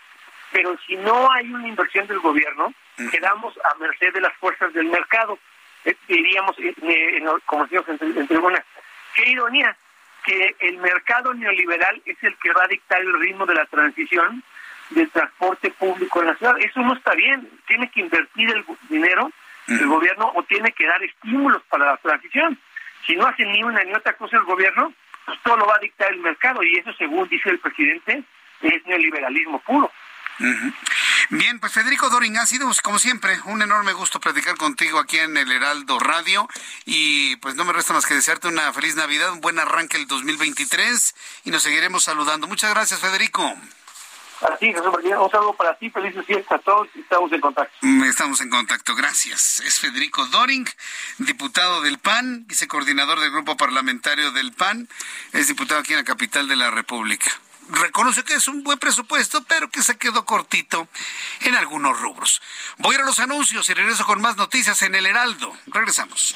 pero si no hay una inversión del gobierno, quedamos a merced de las fuerzas del mercado. Eh, diríamos, eh, eh, como decimos en, tribuna, qué ironía que el mercado neoliberal es el que va a dictar el ritmo de la transición del transporte público en la ciudad. Eso no está bien. Tiene que invertir el dinero el gobierno o tiene que dar estímulos para la transición. Si no hacen ni una ni otra cosa el gobierno, pues todo lo va a dictar el mercado y eso, según dice el presidente, es neoliberalismo puro. Bien, pues Federico Dorin, ha sido como siempre un enorme gusto platicar contigo aquí en el Heraldo Radio y pues no me resta más que desearte una feliz Navidad, un buen arranque el 2023 y nos seguiremos saludando. Muchas gracias, Federico. Así, Jesús un saludo para ti, felices fiestas a todos y estamos en contacto. Estamos en contacto, gracias. Es Federico Doring, diputado del PAN, vicecoordinador del grupo parlamentario del PAN, es diputado aquí en la capital de la República. Reconoce que es un buen presupuesto, pero que se quedó cortito en algunos rubros. Voy a a los anuncios y regreso con más noticias en el Heraldo. Regresamos.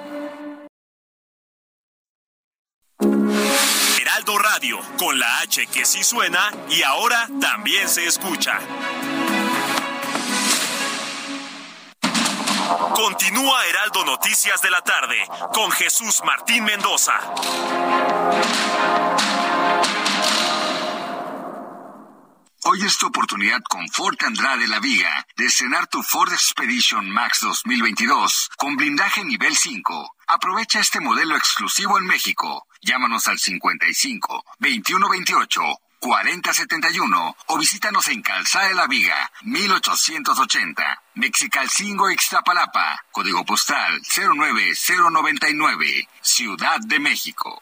Heraldo Radio, con la H que sí suena y ahora también se escucha. Continúa Heraldo Noticias de la tarde con Jesús Martín Mendoza. Hoy es tu oportunidad con Ford Andrade La Viga de estrenar tu Ford Expedition Max 2022 con blindaje nivel 5. Aprovecha este modelo exclusivo en México. Llámanos al 55 2128 4071 o visítanos en Calzada de la Viga 1880, Mexicalcingo Ixtapalapa, código postal 09099, Ciudad de México.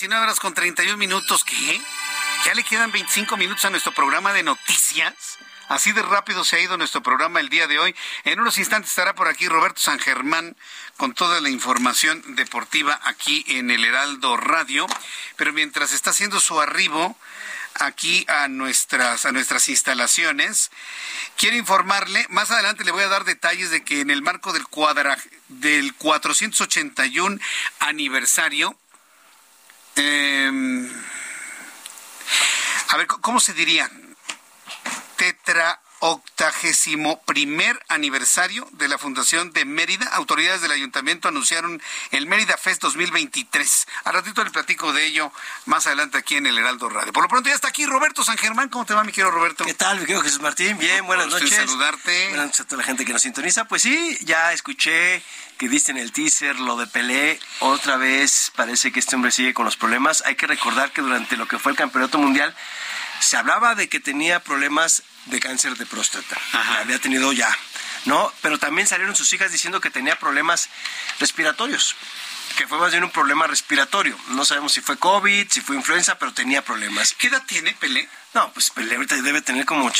19 horas con 31 minutos. ¿Qué? Ya le quedan 25 minutos a nuestro programa de noticias. Así de rápido se ha ido nuestro programa el día de hoy. En unos instantes estará por aquí Roberto San Germán con toda la información deportiva aquí en el Heraldo Radio. Pero mientras está haciendo su arribo aquí a nuestras, a nuestras instalaciones, quiero informarle, más adelante le voy a dar detalles de que en el marco del cuadra, del 481 aniversario, eh, a ver, ¿cómo se diría? Tetra octagésimo primer aniversario de la fundación de Mérida. Autoridades del ayuntamiento anunciaron el Mérida Fest 2023. A ratito le platico de ello más adelante aquí en el Heraldo Radio. Por lo pronto ya está aquí Roberto San Germán. ¿Cómo te va, mi querido Roberto? ¿Qué tal, mi querido Jesús Martín? Bien, buenas noches. saludarte. Buenas noches a toda la gente que nos sintoniza. Pues sí, ya escuché que diste en el teaser lo de Pelé. Otra vez parece que este hombre sigue con los problemas. Hay que recordar que durante lo que fue el Campeonato Mundial se hablaba de que tenía problemas de cáncer de próstata. Había tenido ya, ¿no? Pero también salieron sus hijas diciendo que tenía problemas respiratorios. Que fue más bien un problema respiratorio. No sabemos si fue COVID, si fue influenza, pero tenía problemas. ¿Qué edad tiene Pelé? No, pues Pelé ahorita debe tener como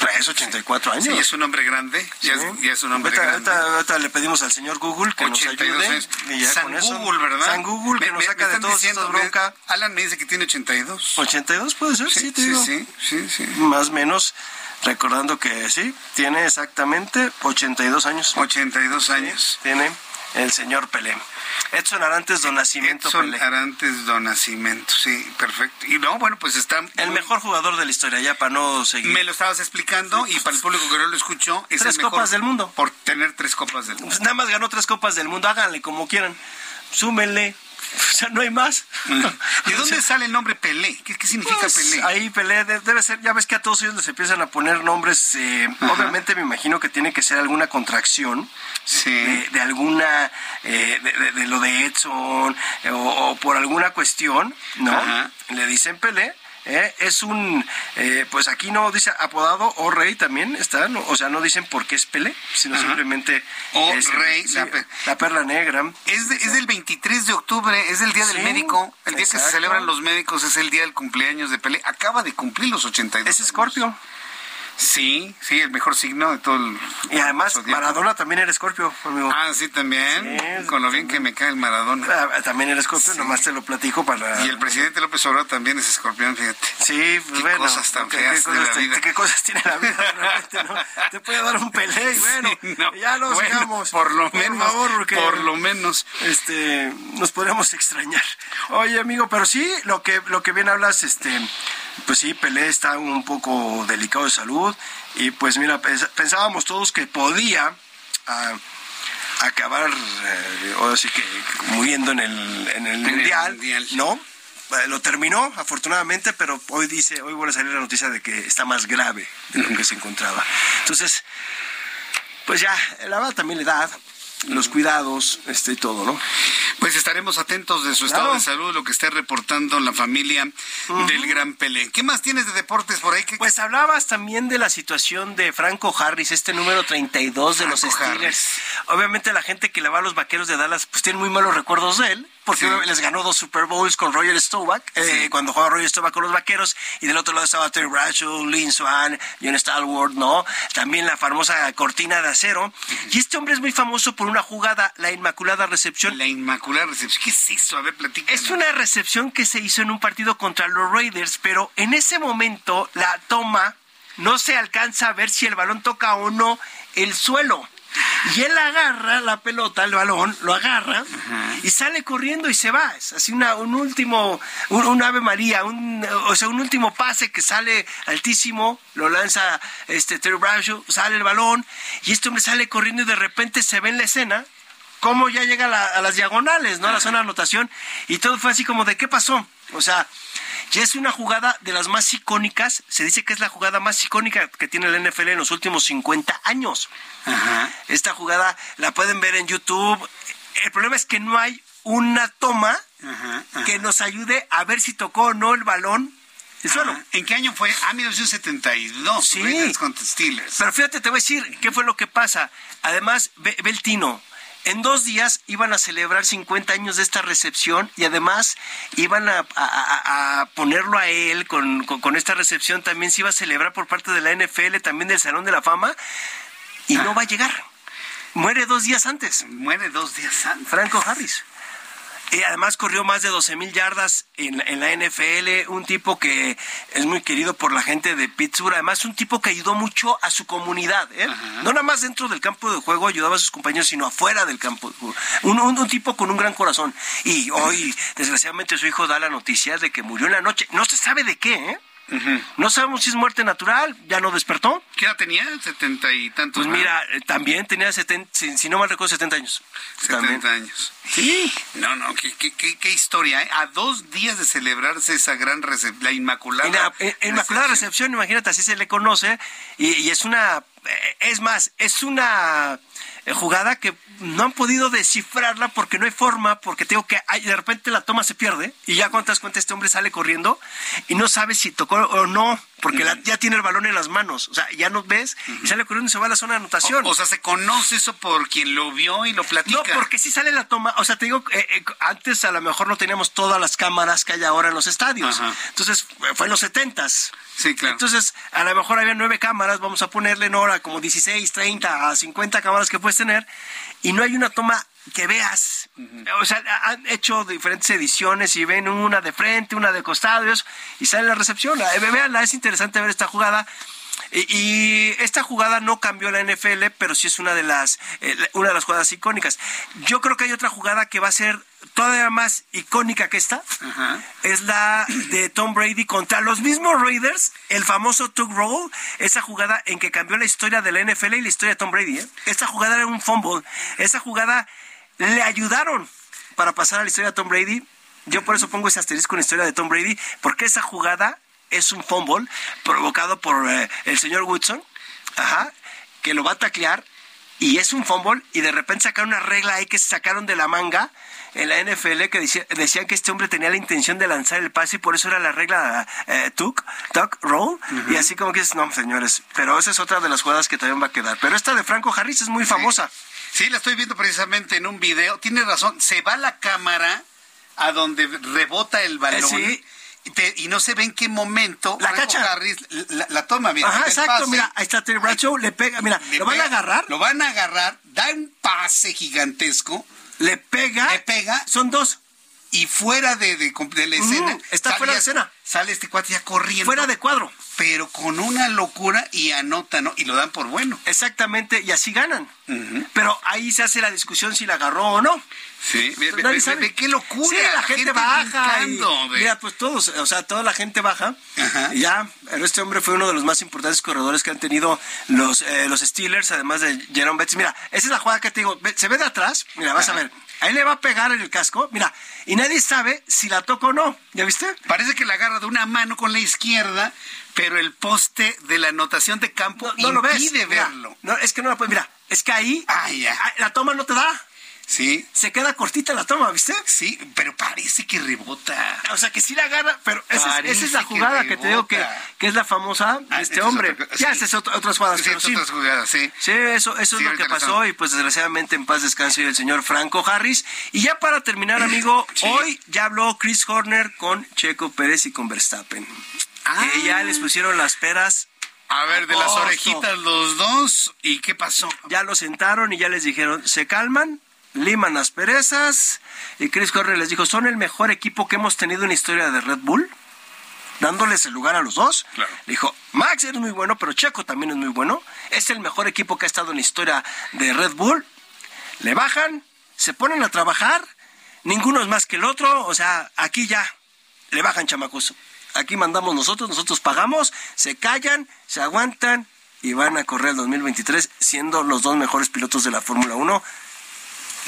83, 84 años. Sí, es un hombre grande. Ya, es, ya es un hombre ahorita, grande. ahorita- ahorita le pedimos al señor Google que nos 82 ayude. años. y ya San con eso- Google, ¿verdad? San Google, que Me- nos me- saca me de todos diciendo, estos bronca. Alan me dice que tiene 82. 82 puede ser, sí, te sí, digo. sí, sí, sí. Más o menos, recordando que sí, tiene exactamente 82 años. 82 años. Tiene el señor Pelé. Edson Arantes Don Nacimiento Edson Pelé. Arantes Don Nacimiento, sí, perfecto. Y no, bueno, pues está... El mejor jugador de la historia, ya para no seguir. Me lo estabas explicando y para el público que no lo escuchó, es Tres el mejor copas del mundo. Por tener tres copas del mundo. Pues nada más ganó tres copas del mundo, háganle como quieran. Súmenle. O sea, no hay más. ¿De dónde sale el nombre Pelé? ¿Qué, qué significa Pues, Pelé? Ahí Pelé de- debe ser, ya ves que a todos ellos les empiezan a poner nombres, eh, obviamente me imagino que tiene que ser alguna contracción de, de alguna, eh, de, de- de lo de Edson, eh, o, o por alguna cuestión, ¿no? Ajá. Le dicen Pelé. Eh, es un, eh, pues aquí no dice apodado o rey también está, ¿no? o sea, no dicen por qué es Pelé, sino Ajá. simplemente O es- rey, sí, la la perla negra. Es, de- es del 23 de octubre, es el día del médico. El día que se celebran los médicos es el día del cumpleaños de Pelé. Acaba de cumplir los 82. Es Escorpio. Sí, sí, el mejor signo de todo el. Y además, zodiaco. Maradona también era Escorpio, amigo. Ah, sí, también. Sí, Con lo bien que me cae el Maradona. Ah, También era Escorpio, nomás te lo platico para... Y el presidente López Obrador también es escorpión, fíjate. Sí, pues Qué bueno. cosas tan ¿qué- feas qué de la cosas te- vida. ¿Qué cosas tiene la vida de repente, no? Te puede dar un pelé y bueno, Sí, no. ya nos Bueno, sigamos. por lo menos, favor, porque por lo menos. este, nos podríamos extrañar. Oye, amigo, pero sí, lo que, lo que bien hablas, este, pues sí, Pelé está un poco delicado de salud y pues mira, pens- pensábamos todos que podía ah, acabar, eh, ahora sí que muriendo en el, en el el mundial, Mundial. ¿no? Eh, Lo terminó, afortunadamente, pero hoy dice, hoy vuelve a salir la noticia de que está más grave de lo que se encontraba. Entonces, pues ya, la verdad también la edad, los cuidados, este y todo, ¿no? Pues estaremos atentos de su estado Claro. de salud, lo que esté reportando la familia del Gran Pelé. ¿Qué más tienes de deportes por ahí? ¿Qué- Pues hablabas también de la situación de Franco Harris, este número 32 de los Franco Steelers. Harris. Obviamente la gente que le va a los vaqueros de Dallas pues tiene muy malos recuerdos de él, porque les ganó dos Super Bowls con Roger Staubach, eh, cuando jugaba Roger Staubach con los vaqueros, y del otro lado estaba Terry Bradshaw, Lynn Swan, John Stalwart, ¿no? También la famosa cortina de acero. Y este hombre es muy famoso por una jugada, la Inmaculada Recepción. La Inmaculada Recepción. ¿Qué es eso? A ver, platícanos. Es una recepción que se hizo en un partido contra los Raiders, pero en ese momento la toma no se alcanza a ver si el balón toca o no el suelo. Y él agarra la pelota, el balón, lo agarra y sale corriendo y se va. Es así una, un último, un, un ave María, un, o sea, un último pase que sale altísimo, lo lanza este Terry Bradshaw, sale el balón y este hombre sale corriendo y de repente se ve en la escena cómo ya llega a, la- a las diagonales, ¿no? A la zona de anotación. Y todo fue así como de, ¿qué pasó? O sea, ya es una jugada de las más icónicas. Se dice que es la jugada más icónica que tiene el NFL en los últimos 50 años. Ajá. Esta jugada la pueden ver en YouTube. El problema es que no hay una toma Ajá, ajá. que nos ayude a ver si tocó o no el balón. Ajá. ¿En qué año fue? Ah, 1972. Sí. Contra Steelers. Pero fíjate, te voy a decir qué fue lo que pasa. Además, ve, ve el tino. En dos días iban a celebrar 50 años de esta recepción y además iban a, a- a- a ponerlo a él con, con- con esta recepción. También se iba a celebrar por parte de la NFL, también del Salón de la Fama. Y no va a llegar. Muere dos días antes. Muere dos días antes. Franco Harris. Y además corrió más de 12 mil yardas en, en la NFL, un tipo que es muy querido por la gente de Pittsburgh, además un tipo que ayudó mucho a su comunidad, ¿eh? no nada más dentro del campo de juego ayudaba a sus compañeros, sino afuera del campo de juego. Un, un- un tipo con un gran corazón. Y hoy, desgraciadamente, su hijo da la noticia de que murió en la noche. No se sabe de qué, ¿eh? No sabemos si es muerte natural, ya no despertó. ¿Qué edad tenía? ¿Setenta y tantos? Pues mira, eh, también tenía 70, si, si no mal recuerdo, 70 años. 70 años. Sí. No, no, qué, qué, qué, qué historia. ¿eh? A dos días de celebrarse esa gran recepción, la Inmaculada. En la- en- Inmaculada Recepción, imagínate, así se le conoce, y, y es una, eh, es más, es una jugada que no han podido descifrarla porque no hay forma, porque tengo que, de repente la toma se pierde, y ya cuando te das cuenta este hombre sale corriendo, y no sabe si tocó o no, porque la- ya tiene el balón en las manos, o sea, ya no ves, y sale corriendo y se va a la zona de anotación. O, o sea, se conoce eso por quien lo vio y lo platica. No, porque si sale la toma, o sea, te digo, eh, eh, antes a lo mejor no teníamos todas las cámaras que hay ahora en los estadios. Entonces, fue en los setentas. Sí, claro. Entonces, a lo mejor había nueve cámaras, vamos a ponerle en hora como 16, 30, a 50 cámaras que puedes tener, y no hay una toma que veas. O sea, han hecho diferentes ediciones y ven una de frente, una de costado y, eso, y sale la recepción. Eh, Véanla, es interesante ver esta jugada. Y, esta jugada no cambió la NFL, pero sí es una de las eh, una de las jugadas icónicas. Yo creo que hay otra jugada que va a ser todavía más icónica que esta. Es la de Tom Brady contra los mismos Raiders, el famoso Tug Roll, esa jugada en que cambió la historia de la NFL y la historia de Tom Brady. ¿eh? Esta jugada era un fumble. Esa jugada le ayudaron para pasar a la historia de Tom Brady. Yo por eso pongo ese asterisco en la historia de Tom Brady, porque esa jugada es un fumble provocado por eh, el señor Woodson, ajá, que lo va a taclear y es un fumble y de repente sacaron una regla ahí que se sacaron de la manga en la NFL que decía- decían que este hombre tenía la intención de lanzar el pase y por eso era la regla eh, tuck, tuck, roll y así como que es, no señores, pero esa es otra de las jugadas que también va a quedar. Pero esta de Franco Harris es muy famosa. Sí, la estoy viendo precisamente en un video. Tiene razón, se va la cámara a donde rebota el balón. Eh, sí. Y, te- y no se ve en qué momento La Franco cacha. Harris la, la toma. Mira, Ajá, exacto, pase, mira, ahí está Terry Bradshaw, le pega, mira, le lo van a agarrar, Lo van a agarrar, da un pase gigantesco. le pega, Le pega. son dos, Y fuera de, de- de la escena. está fuera de escena. Sale este cuate ya corriendo. fuera de cuadro. Pero con una locura y anota, ¿no? Y lo dan por bueno. Exactamente, y así ganan. Pero ahí se hace la discusión si la agarró o no. Sí, ve, ve- Nadie ve- qué locura. Sí, la, gente, baja. y- mira, pues todos, o sea, toda la gente baja. Ajá. Ya, pero este hombre fue uno de los más importantes corredores que han tenido los, eh, los Steelers, además de Jerome Betts. Mira, esa es la jugada que te digo. Se ve de atrás, mira, vas a ver. Ahí le va a pegar en el casco, mira, y nadie sabe si la toca o no. ¿Ya viste? Parece que la agarra de una mano con la izquierda, pero el poste de la anotación de campo No lo ves. Mira, verlo. no, es que no la puedes, mira, es que ahí Ah, ah, la toma no te da. Sí, Se queda cortita la toma, ¿viste? sí, pero parece que rebota. O sea, que sí la agarra, pero esa es, esa es la que jugada que, te digo que, que es la famosa de Ah, este es hombre. ya, sí. otras jugadas, Sí, pero sí. otras jugadas, sí. Sí, eso, eso es lo que pasó y pues desgraciadamente en paz descanse el señor Franco Harris. Y ya para terminar, amigo, hoy ya habló Chris Horner con Checo Pérez y con Verstappen. Ah. Que ya les pusieron las peras, A ver, de las orejitas los dos, ¿y qué pasó? ya lo sentaron y ya les dijeron, se calman, liman las perezas. Y Chris Horner les dijo, son el mejor equipo que hemos tenido en la historia de Red Bull. dándoles el lugar a los dos. Claro. Le dijo, Max eres muy bueno, pero Checo también es muy bueno. Es el mejor equipo que ha estado en la historia de Red Bull. Le bajan, se ponen a trabajar, ninguno es más que el otro. O sea, aquí ya le bajan chamacos. Aquí mandamos nosotros, nosotros pagamos, se callan, se aguantan y van a correr el 2023 siendo los dos mejores pilotos de la Fórmula 1.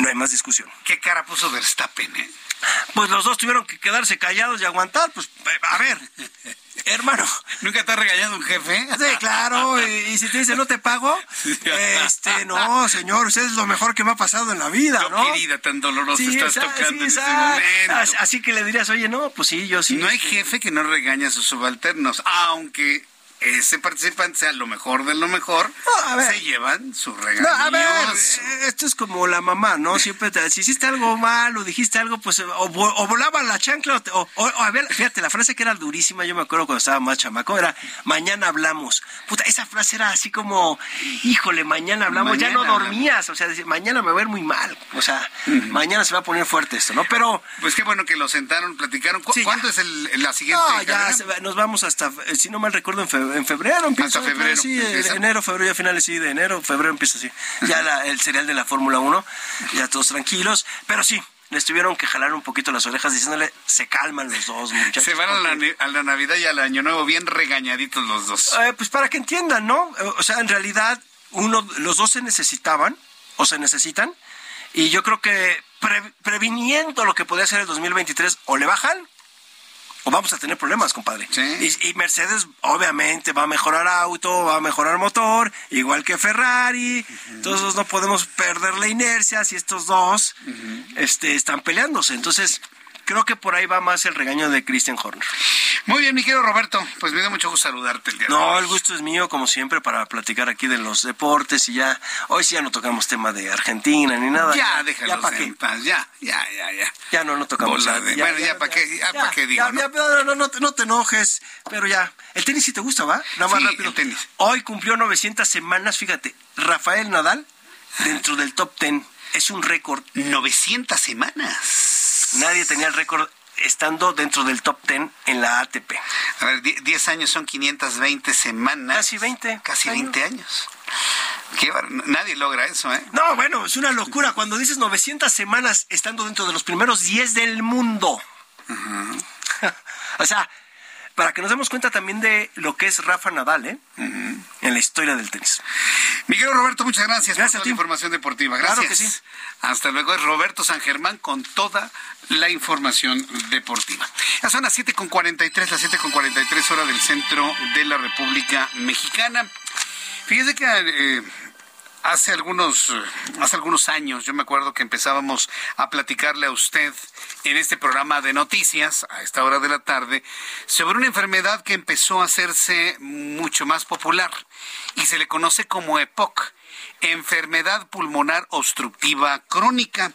No hay más discusión. ¿Qué cara puso Verstappen, eh? Pues los dos tuvieron que quedarse callados y aguantar. Pues, a ver, hermano. ¿Nunca te ha regañado un jefe? Sí, claro, y, y si te dice no te pago, este, no, señor, usted es lo mejor que me ha pasado en la vida, No, querida, tan dolorosa Sí, estás esa- tocando sí, en ese esa- momento. Así, que le dirías, oye, no, pues sí, yo sí. No hay jefe que no regañe a sus subalternos, aunque ese participante sea lo mejor de lo mejor, No, a ver. se llevan su No, regaño. a ver, eh, esto es como la mamá, ¿no? Siempre te, si hiciste algo mal o dijiste algo, pues o, vo- o volaba la chancla o, te- o- o- a ver, fíjate, la frase que era durísima, yo me acuerdo cuando estaba más chamaco, era mañana hablamos. Puta, esa frase era así como, híjole, mañana hablamos, ya no dormías, o sea, decir, mañana me va a ver muy mal, o sea, mañana se va a poner fuerte esto, ¿no? Pero... Pues qué bueno que lo sentaron, platicaron. ¿Cu- Sí, ya. ¿Cuándo es el- la siguiente? No, ya carrera? se va- nos vamos hasta, eh, si no mal recuerdo, en, fe- en febrero empieza. Hasta febrero Sí, eh, enero, febrero, ya finales sí, de enero, febrero empieza así. Ya la- el serial de la Fórmula 1, ya todos tranquilos. Pero sí, les tuvieron que jalar un poquito las orejas diciéndole, se calman los dos muchachos. Se van a la, a la Navidad y al Año Nuevo bien regañaditos los dos. Eh, pues para que entiendan, ¿no? O sea, en realidad, uno, los dos se necesitaban o se necesitan. Y yo creo que pre- previniendo lo que podría ser el 2023, o le bajan o vamos a tener problemas, compadre. Y, y Mercedes obviamente va a mejorar auto, va a mejorar motor, igual que Ferrari. Entonces no podemos perder la inercia si estos dos este, están peleándose. Entonces creo que por ahí va más el regaño de Christian Horner. Muy bien, mi querido Roberto, pues me da mucho gusto saludarte el día de No, hoy. el gusto es mío, como siempre, para platicar aquí de los deportes y ya, hoy sí ya no tocamos tema de Argentina ni nada. Ya, déjalos qué. en paz, ya, ya, ya, ya. Ya no, no tocamos ya, ya, bueno, ya, ya, para qué, ya, ya, pa' qué digo, ya, ¿no? ya, no, no, no te, no te enojes, pero ya. El tenis sí te gusta, ¿va? Nada más Sí, rápido. el tenis. Hoy cumplió 900 semanas, fíjate, Rafael Nadal dentro del top 10. Es un récord. 900 semanas. Nadie tenía el récord estando dentro del top 10 en la ATP. A ver, die- 10 años son 520 semanas. Casi 20. Casi 20 años. Qué bar- Nadie logra eso, ¿eh? No, bueno, es una locura. Cuando dices 900 semanas estando dentro de los primeros 10 del mundo. o sea, para que nos demos cuenta también de lo que es Rafa Nadal, ¿eh? En la historia del tenis. Miguel Roberto, muchas gracias, Gracias por a toda ti. la información deportiva. Claro Gracias. que sí. Hasta luego. Es Roberto San Germán con toda la información deportiva. Ya son las 7.43, las 7.43 horas del centro de la República Mexicana. Fíjese que eh, hace algunos, hace algunos años, yo me acuerdo que empezábamos a platicarle a usted en este programa de noticias, a esta hora de la tarde, sobre una enfermedad que empezó a hacerse mucho más popular y se le conoce como EPOC, enfermedad pulmonar obstructiva crónica.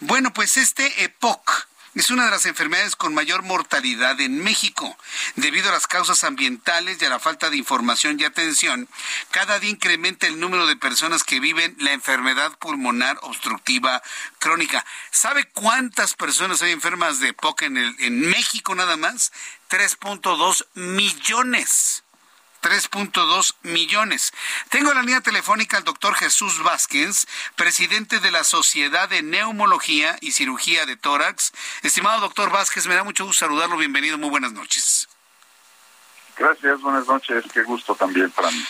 Bueno, pues este EPOC es una de las enfermedades con mayor mortalidad en México. Debido a las causas ambientales y a la falta de información y atención, cada día incrementa el número de personas que viven la enfermedad pulmonar obstructiva crónica. ¿Sabe cuántas personas hay enfermas de EPOC en, el, en México nada más? 3.2 millones. 3.2 millones. Tengo en la línea telefónica al doctor Jesús Vázquez, presidente de la Sociedad de Neumología y Cirugía de Tórax. Estimado doctor Vázquez, me da mucho gusto saludarlo. Bienvenido, muy buenas noches. Gracias, buenas noches, qué gusto también para mí.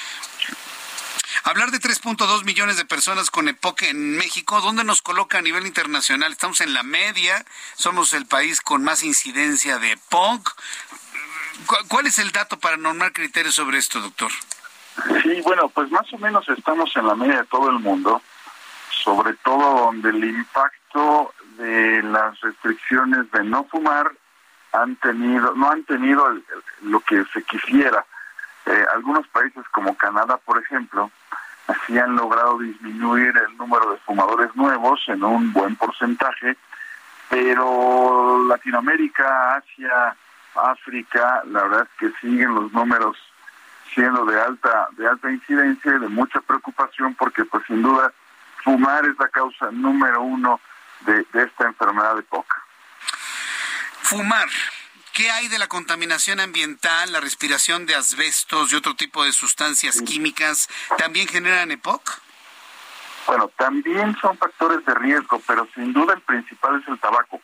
Hablar de 3.2 millones de personas con EPOC en México, ¿dónde nos coloca a nivel internacional? Estamos en la media, somos el país con más incidencia de EPOC. ¿Cu- ¿Cuál es el dato para normar criterios sobre esto, doctor? Sí, bueno, pues más o menos estamos en la media de todo el mundo, sobre todo donde el impacto de las restricciones de no fumar han tenido, no han tenido el- lo que se quisiera. Eh, algunos países como Canadá, por ejemplo, así han logrado disminuir el número de fumadores nuevos en un buen porcentaje, pero Latinoamérica, Asia, África, la verdad es que siguen los números siendo de alta de alta incidencia y de mucha preocupación porque pues sin duda fumar es la causa número uno de, de esta enfermedad de POC. Fumar. ¿Qué hay de la contaminación ambiental, la respiración de asbestos y otro tipo de sustancias químicas? ¿También generan EPOC? Bueno, también son factores de riesgo, pero sin duda el principal es el tabaco.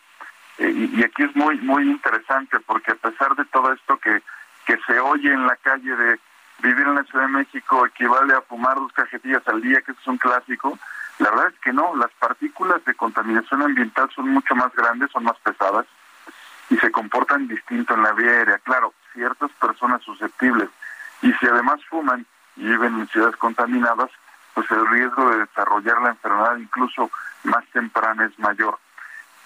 Y, aquí es muy muy interesante porque a pesar de todo esto que, que se oye en la calle de vivir en la Ciudad de México equivale a fumar dos cajetillas al día, que es un clásico, la verdad es que no, las partículas de contaminación ambiental son mucho más grandes, son más pesadas y se comportan distinto en la vía aérea. Claro, ciertas personas susceptibles y si además fuman y viven en ciudades contaminadas, pues el riesgo de desarrollar la enfermedad incluso más temprana es mayor.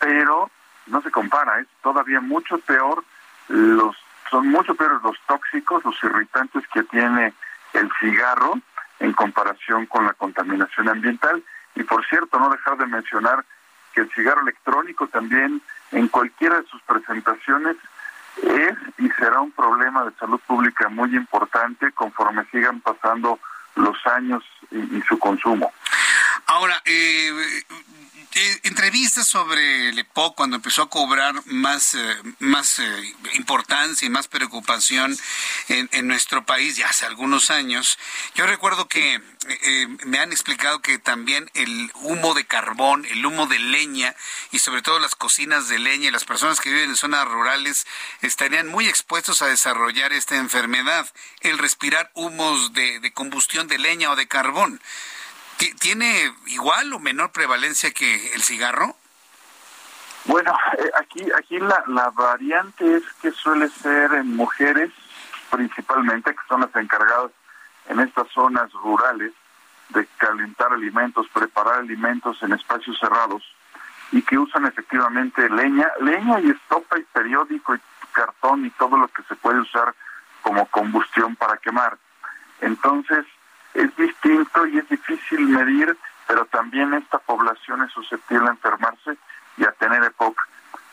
Pero no se compara, es todavía mucho peor los son mucho peores los tóxicos, los irritantes que tiene el cigarro en comparación con la contaminación ambiental. Y por cierto, no dejar de mencionar que el cigarro electrónico también en cualquiera de sus presentaciones es y será un problema de salud pública muy importante conforme sigan pasando los años y, y su consumo. Ahora, eh, eh, entrevistas sobre el EPOC cuando empezó a cobrar más, eh, más eh, importancia y más preocupación en, en, nuestro país ya hace algunos años. Yo recuerdo que me han explicado que también el humo de carbón, el humo de leña y sobre todo las cocinas de leña y las personas que viven en zonas rurales estarían muy expuestos a desarrollar esta enfermedad, el respirar humos de combustión de leña o de carbón. ¿Tiene igual o menor prevalencia que el cigarro? Bueno, eh, aquí aquí la, la variante es que suele ser en mujeres principalmente, que son las encargadas en estas zonas rurales de calentar alimentos, preparar alimentos en espacios cerrados y que usan efectivamente leña, leña y estopa y periódico y cartón y todo lo que se puede usar como combustión para quemar. Entonces, es distinto y es difícil medir, pero también esta población es susceptible a enfermarse y a tener EPOC.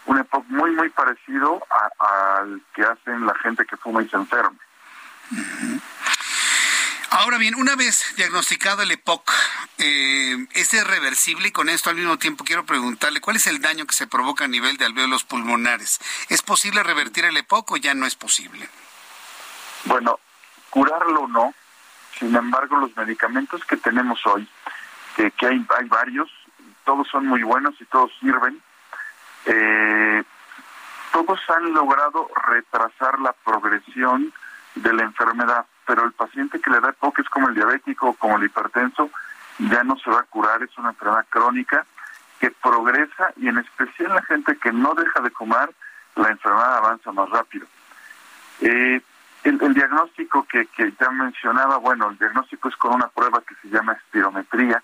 Un EPOC muy, muy parecido al que hacen la gente que fuma y se enferma. Ahora bien, una vez diagnosticado el EPOC, eh, ¿es reversible? Y con esto al mismo tiempo quiero preguntarle, ¿cuál es el daño que se provoca a nivel de alveolos pulmonares? ¿Es posible revertir el EPOC o ya no es posible? Bueno, curarlo no, sin embargo, los medicamentos que tenemos hoy, que, hay, varios, todos son muy buenos y todos sirven, eh, todos han logrado retrasar la progresión de la enfermedad, pero el paciente que le da EPOC es como el diabético o como el hipertenso, ya no se va a curar, es una enfermedad crónica que progresa y en especial la gente que no deja de comer, la enfermedad avanza más rápido. Eh, el, diagnóstico que, que ya mencionaba, bueno, el diagnóstico es con una prueba que se llama espirometría,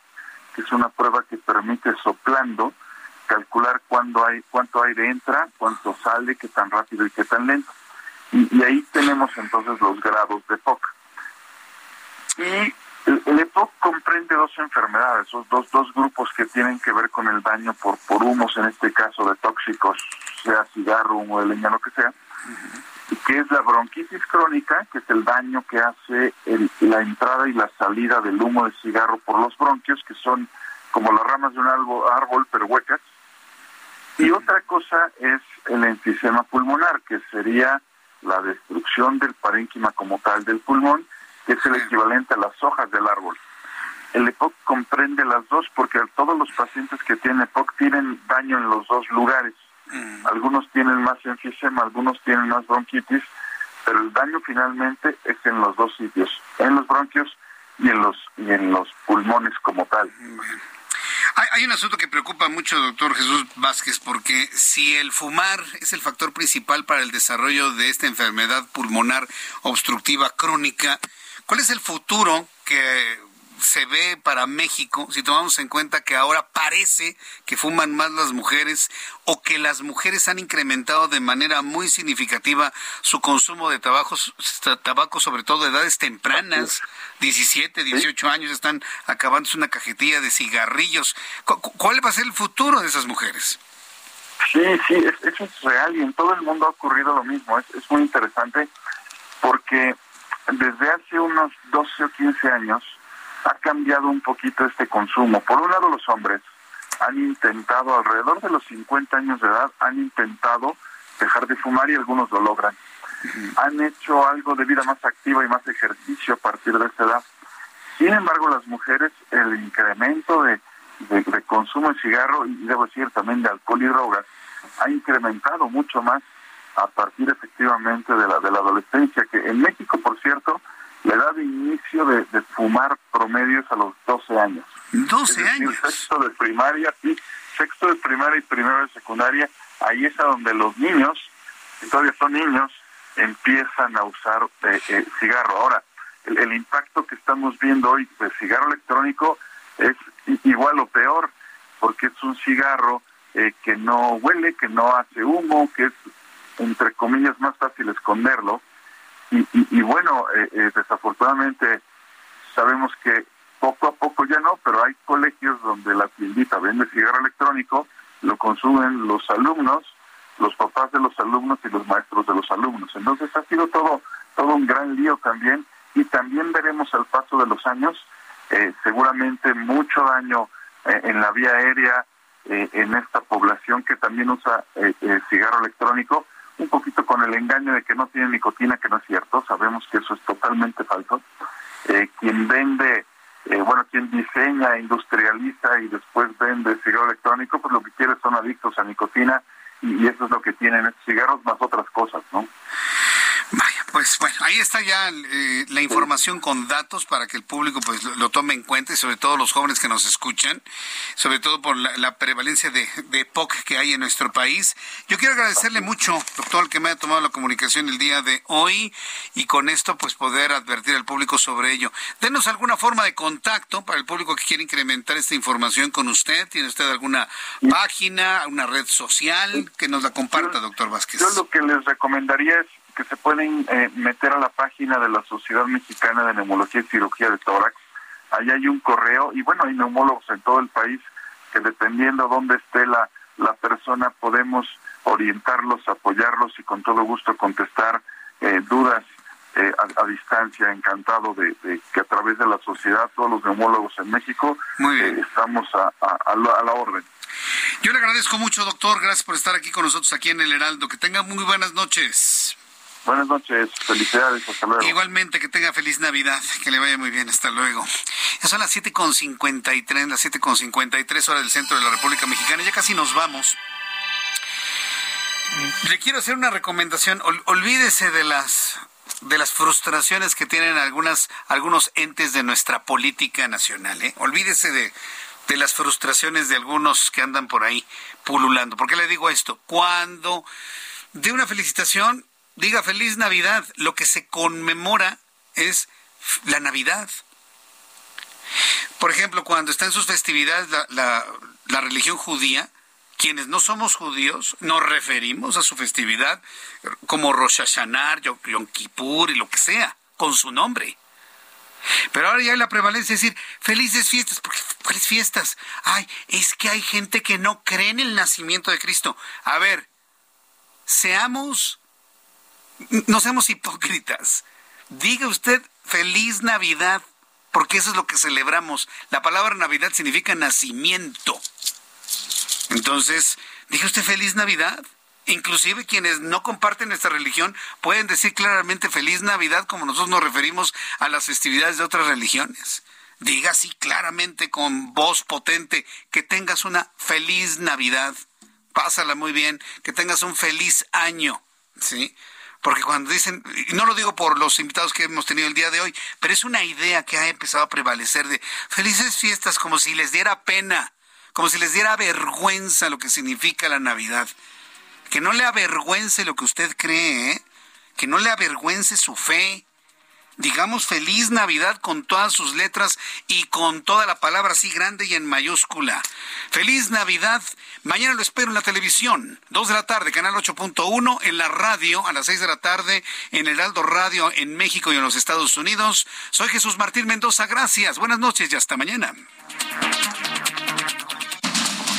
que es una prueba que permite soplando calcular cuándo hay, cuánto aire entra, cuánto sale, qué tan rápido y qué tan lento. Y, ahí tenemos entonces los grados de EPOC. Y el, EPOC comprende dos enfermedades, esos dos, dos grupos que tienen que ver con el daño por, por humos, en este caso de tóxicos, sea cigarro, humo de leña, lo que sea que es la bronquitis crónica, que es el daño que hace la entrada y la salida del humo de cigarro por los bronquios, que son como las ramas de un árbol, pero huecas. Y otra cosa es el enfisema pulmonar, que sería la destrucción del parénquima como tal del pulmón, que es el equivalente a las hojas del árbol. El EPOC comprende las dos porque todos los pacientes que tienen EPOC tienen daño en los dos lugares. Mm. Algunos tienen más enfisema, algunos tienen más bronquitis, pero el daño finalmente es en los dos sitios, en los bronquios y en los y en los pulmones como tal. Hay, hay, un asunto que preocupa mucho, doctor Jesús Vázquez, porque si el fumar es el factor principal para el desarrollo de esta enfermedad pulmonar obstructiva crónica, ¿cuál es el futuro que se ve para México si tomamos en cuenta que ahora parece que fuman más las mujeres o que las mujeres han incrementado de manera muy significativa su consumo de tabaco, tabaco sobre todo de edades tempranas, 17, 18 años, están acabándose una cajetilla de cigarrillos. ¿Cuál va a ser el futuro de esas mujeres? Sí, sí, eso es real y en todo el mundo ha ocurrido lo mismo. Es, es muy interesante porque desde hace unos 12 o 15 años ha cambiado un poquito este consumo. Por un lado, los hombres han intentado, alrededor de los 50 años de edad, han intentado dejar de fumar y algunos lo logran. Han hecho algo de vida más activa y más ejercicio a partir de esa edad. Sin embargo, las mujeres, el incremento de, de, consumo de cigarro y debo decir también de alcohol y drogas ha incrementado mucho más a partir efectivamente de la, de la adolescencia, que en México, por cierto, la edad de inicio de, fumar promedios a los 12 años. 12 años. Sexto de primaria, sí, sexto de primaria y primero de secundaria, ahí es a donde los niños, que todavía son niños, empiezan a usar eh, eh, cigarro. Ahora, el, impacto que estamos viendo hoy del cigarro electrónico es igual o peor, porque es un cigarro eh, que no huele, que no hace humo, que es, entre comillas, más fácil esconderlo y, bueno, eh, eh, desafortunadamente sabemos que poco a poco ya no, pero hay colegios donde la tiendita vende cigarro electrónico, lo consumen los alumnos, los papás de los alumnos y los maestros de los alumnos. Entonces ha sido todo, todo un gran lío también y también veremos al paso de los años eh, seguramente mucho daño en la vía aérea, eh, en esta población que también usa eh, cigarro electrónico, un poquito con el engaño de que no tiene nicotina, que no es cierto, sabemos que eso es totalmente falso. quien vende, bueno, quien diseña, industrializa y después vende cigarro electrónico, pues lo que quiere son adictos a nicotina y, y eso es lo que tienen estos cigarros más otras cosas, ¿no? Pues bueno, ahí está ya eh, la información con datos para que el público pues lo, tome en cuenta y sobre todo los jóvenes que nos escuchan, sobre todo por la, prevalencia de, de, POC que hay en nuestro país. Yo quiero agradecerle mucho, doctor, que me haya tomado la comunicación el día de hoy y con esto pues poder advertir al público sobre ello. Denos alguna forma de contacto para el público que quiere incrementar esta información con usted. ¿Tiene usted alguna página, una red social que nos la comparta, doctor Vázquez? Yo lo que les recomendaría es que se pueden eh, meter a la página de la Sociedad Mexicana de Neumología y Cirugía de Tórax. Ahí hay un correo y bueno, hay neumólogos en todo el país que dependiendo dónde esté la, la persona podemos orientarlos, apoyarlos y con todo gusto contestar eh, dudas eh, a, distancia. Encantado de, que a través de la sociedad, todos los neumólogos en México, estamos a, a, la, orden. Yo le agradezco mucho, doctor. Gracias por estar aquí con nosotros, aquí en el Heraldo. Que tenga muy buenas noches. Buenas noches, felicidades, hasta luego. Igualmente, que tenga feliz Navidad, que le vaya muy bien, hasta luego. Ya son las 7.53, las 7.53 horas del centro de la República Mexicana, ya casi nos vamos. Le quiero hacer una recomendación, olvídese de las de las frustraciones que tienen algunas algunos entes de nuestra política nacional, ¿eh? Olvídese de de las frustraciones de algunos que andan por ahí pululando. ¿Por qué le digo esto? Cuando de una felicitación diga feliz Navidad. Lo que se conmemora es la Navidad. Por ejemplo, cuando está en sus festividades la, religión judía, quienes no somos judíos nos referimos a su festividad como Rosh Hashanah, Yom Kippur y lo que sea, con su nombre. Pero ahora ya hay la prevalencia de decir, felices fiestas, porque ¿cuáles fiestas? Ay, es que hay gente que no cree en el nacimiento de Cristo. A ver, seamos no seamos hipócritas. Diga usted feliz Navidad, porque eso es lo que celebramos. La palabra Navidad significa nacimiento. Entonces, diga usted feliz Navidad. Inclusive quienes no comparten esta religión pueden decir claramente feliz Navidad como nosotros nos referimos a las festividades de otras religiones. Diga así claramente con voz potente que tengas una feliz Navidad. Pásala muy bien, que tengas un feliz año. ¿Sí? Porque cuando dicen, y no lo digo por los invitados que hemos tenido el día de hoy, pero es una idea que ha empezado a prevalecer de felices fiestas como si les diera pena, como si les diera vergüenza lo que significa la Navidad. Que no le avergüence lo que usted cree, ¿eh? que no le avergüence su fe, digamos feliz Navidad con todas sus letras y con toda la palabra así grande y en mayúscula. Feliz Navidad. Mañana lo espero en la televisión, 2 de la tarde, canal 8.1, en la radio a las 6 de la tarde, en el Aldo Radio en México y en los Estados Unidos. Soy Jesús Martín Mendoza, gracias, buenas noches y hasta mañana.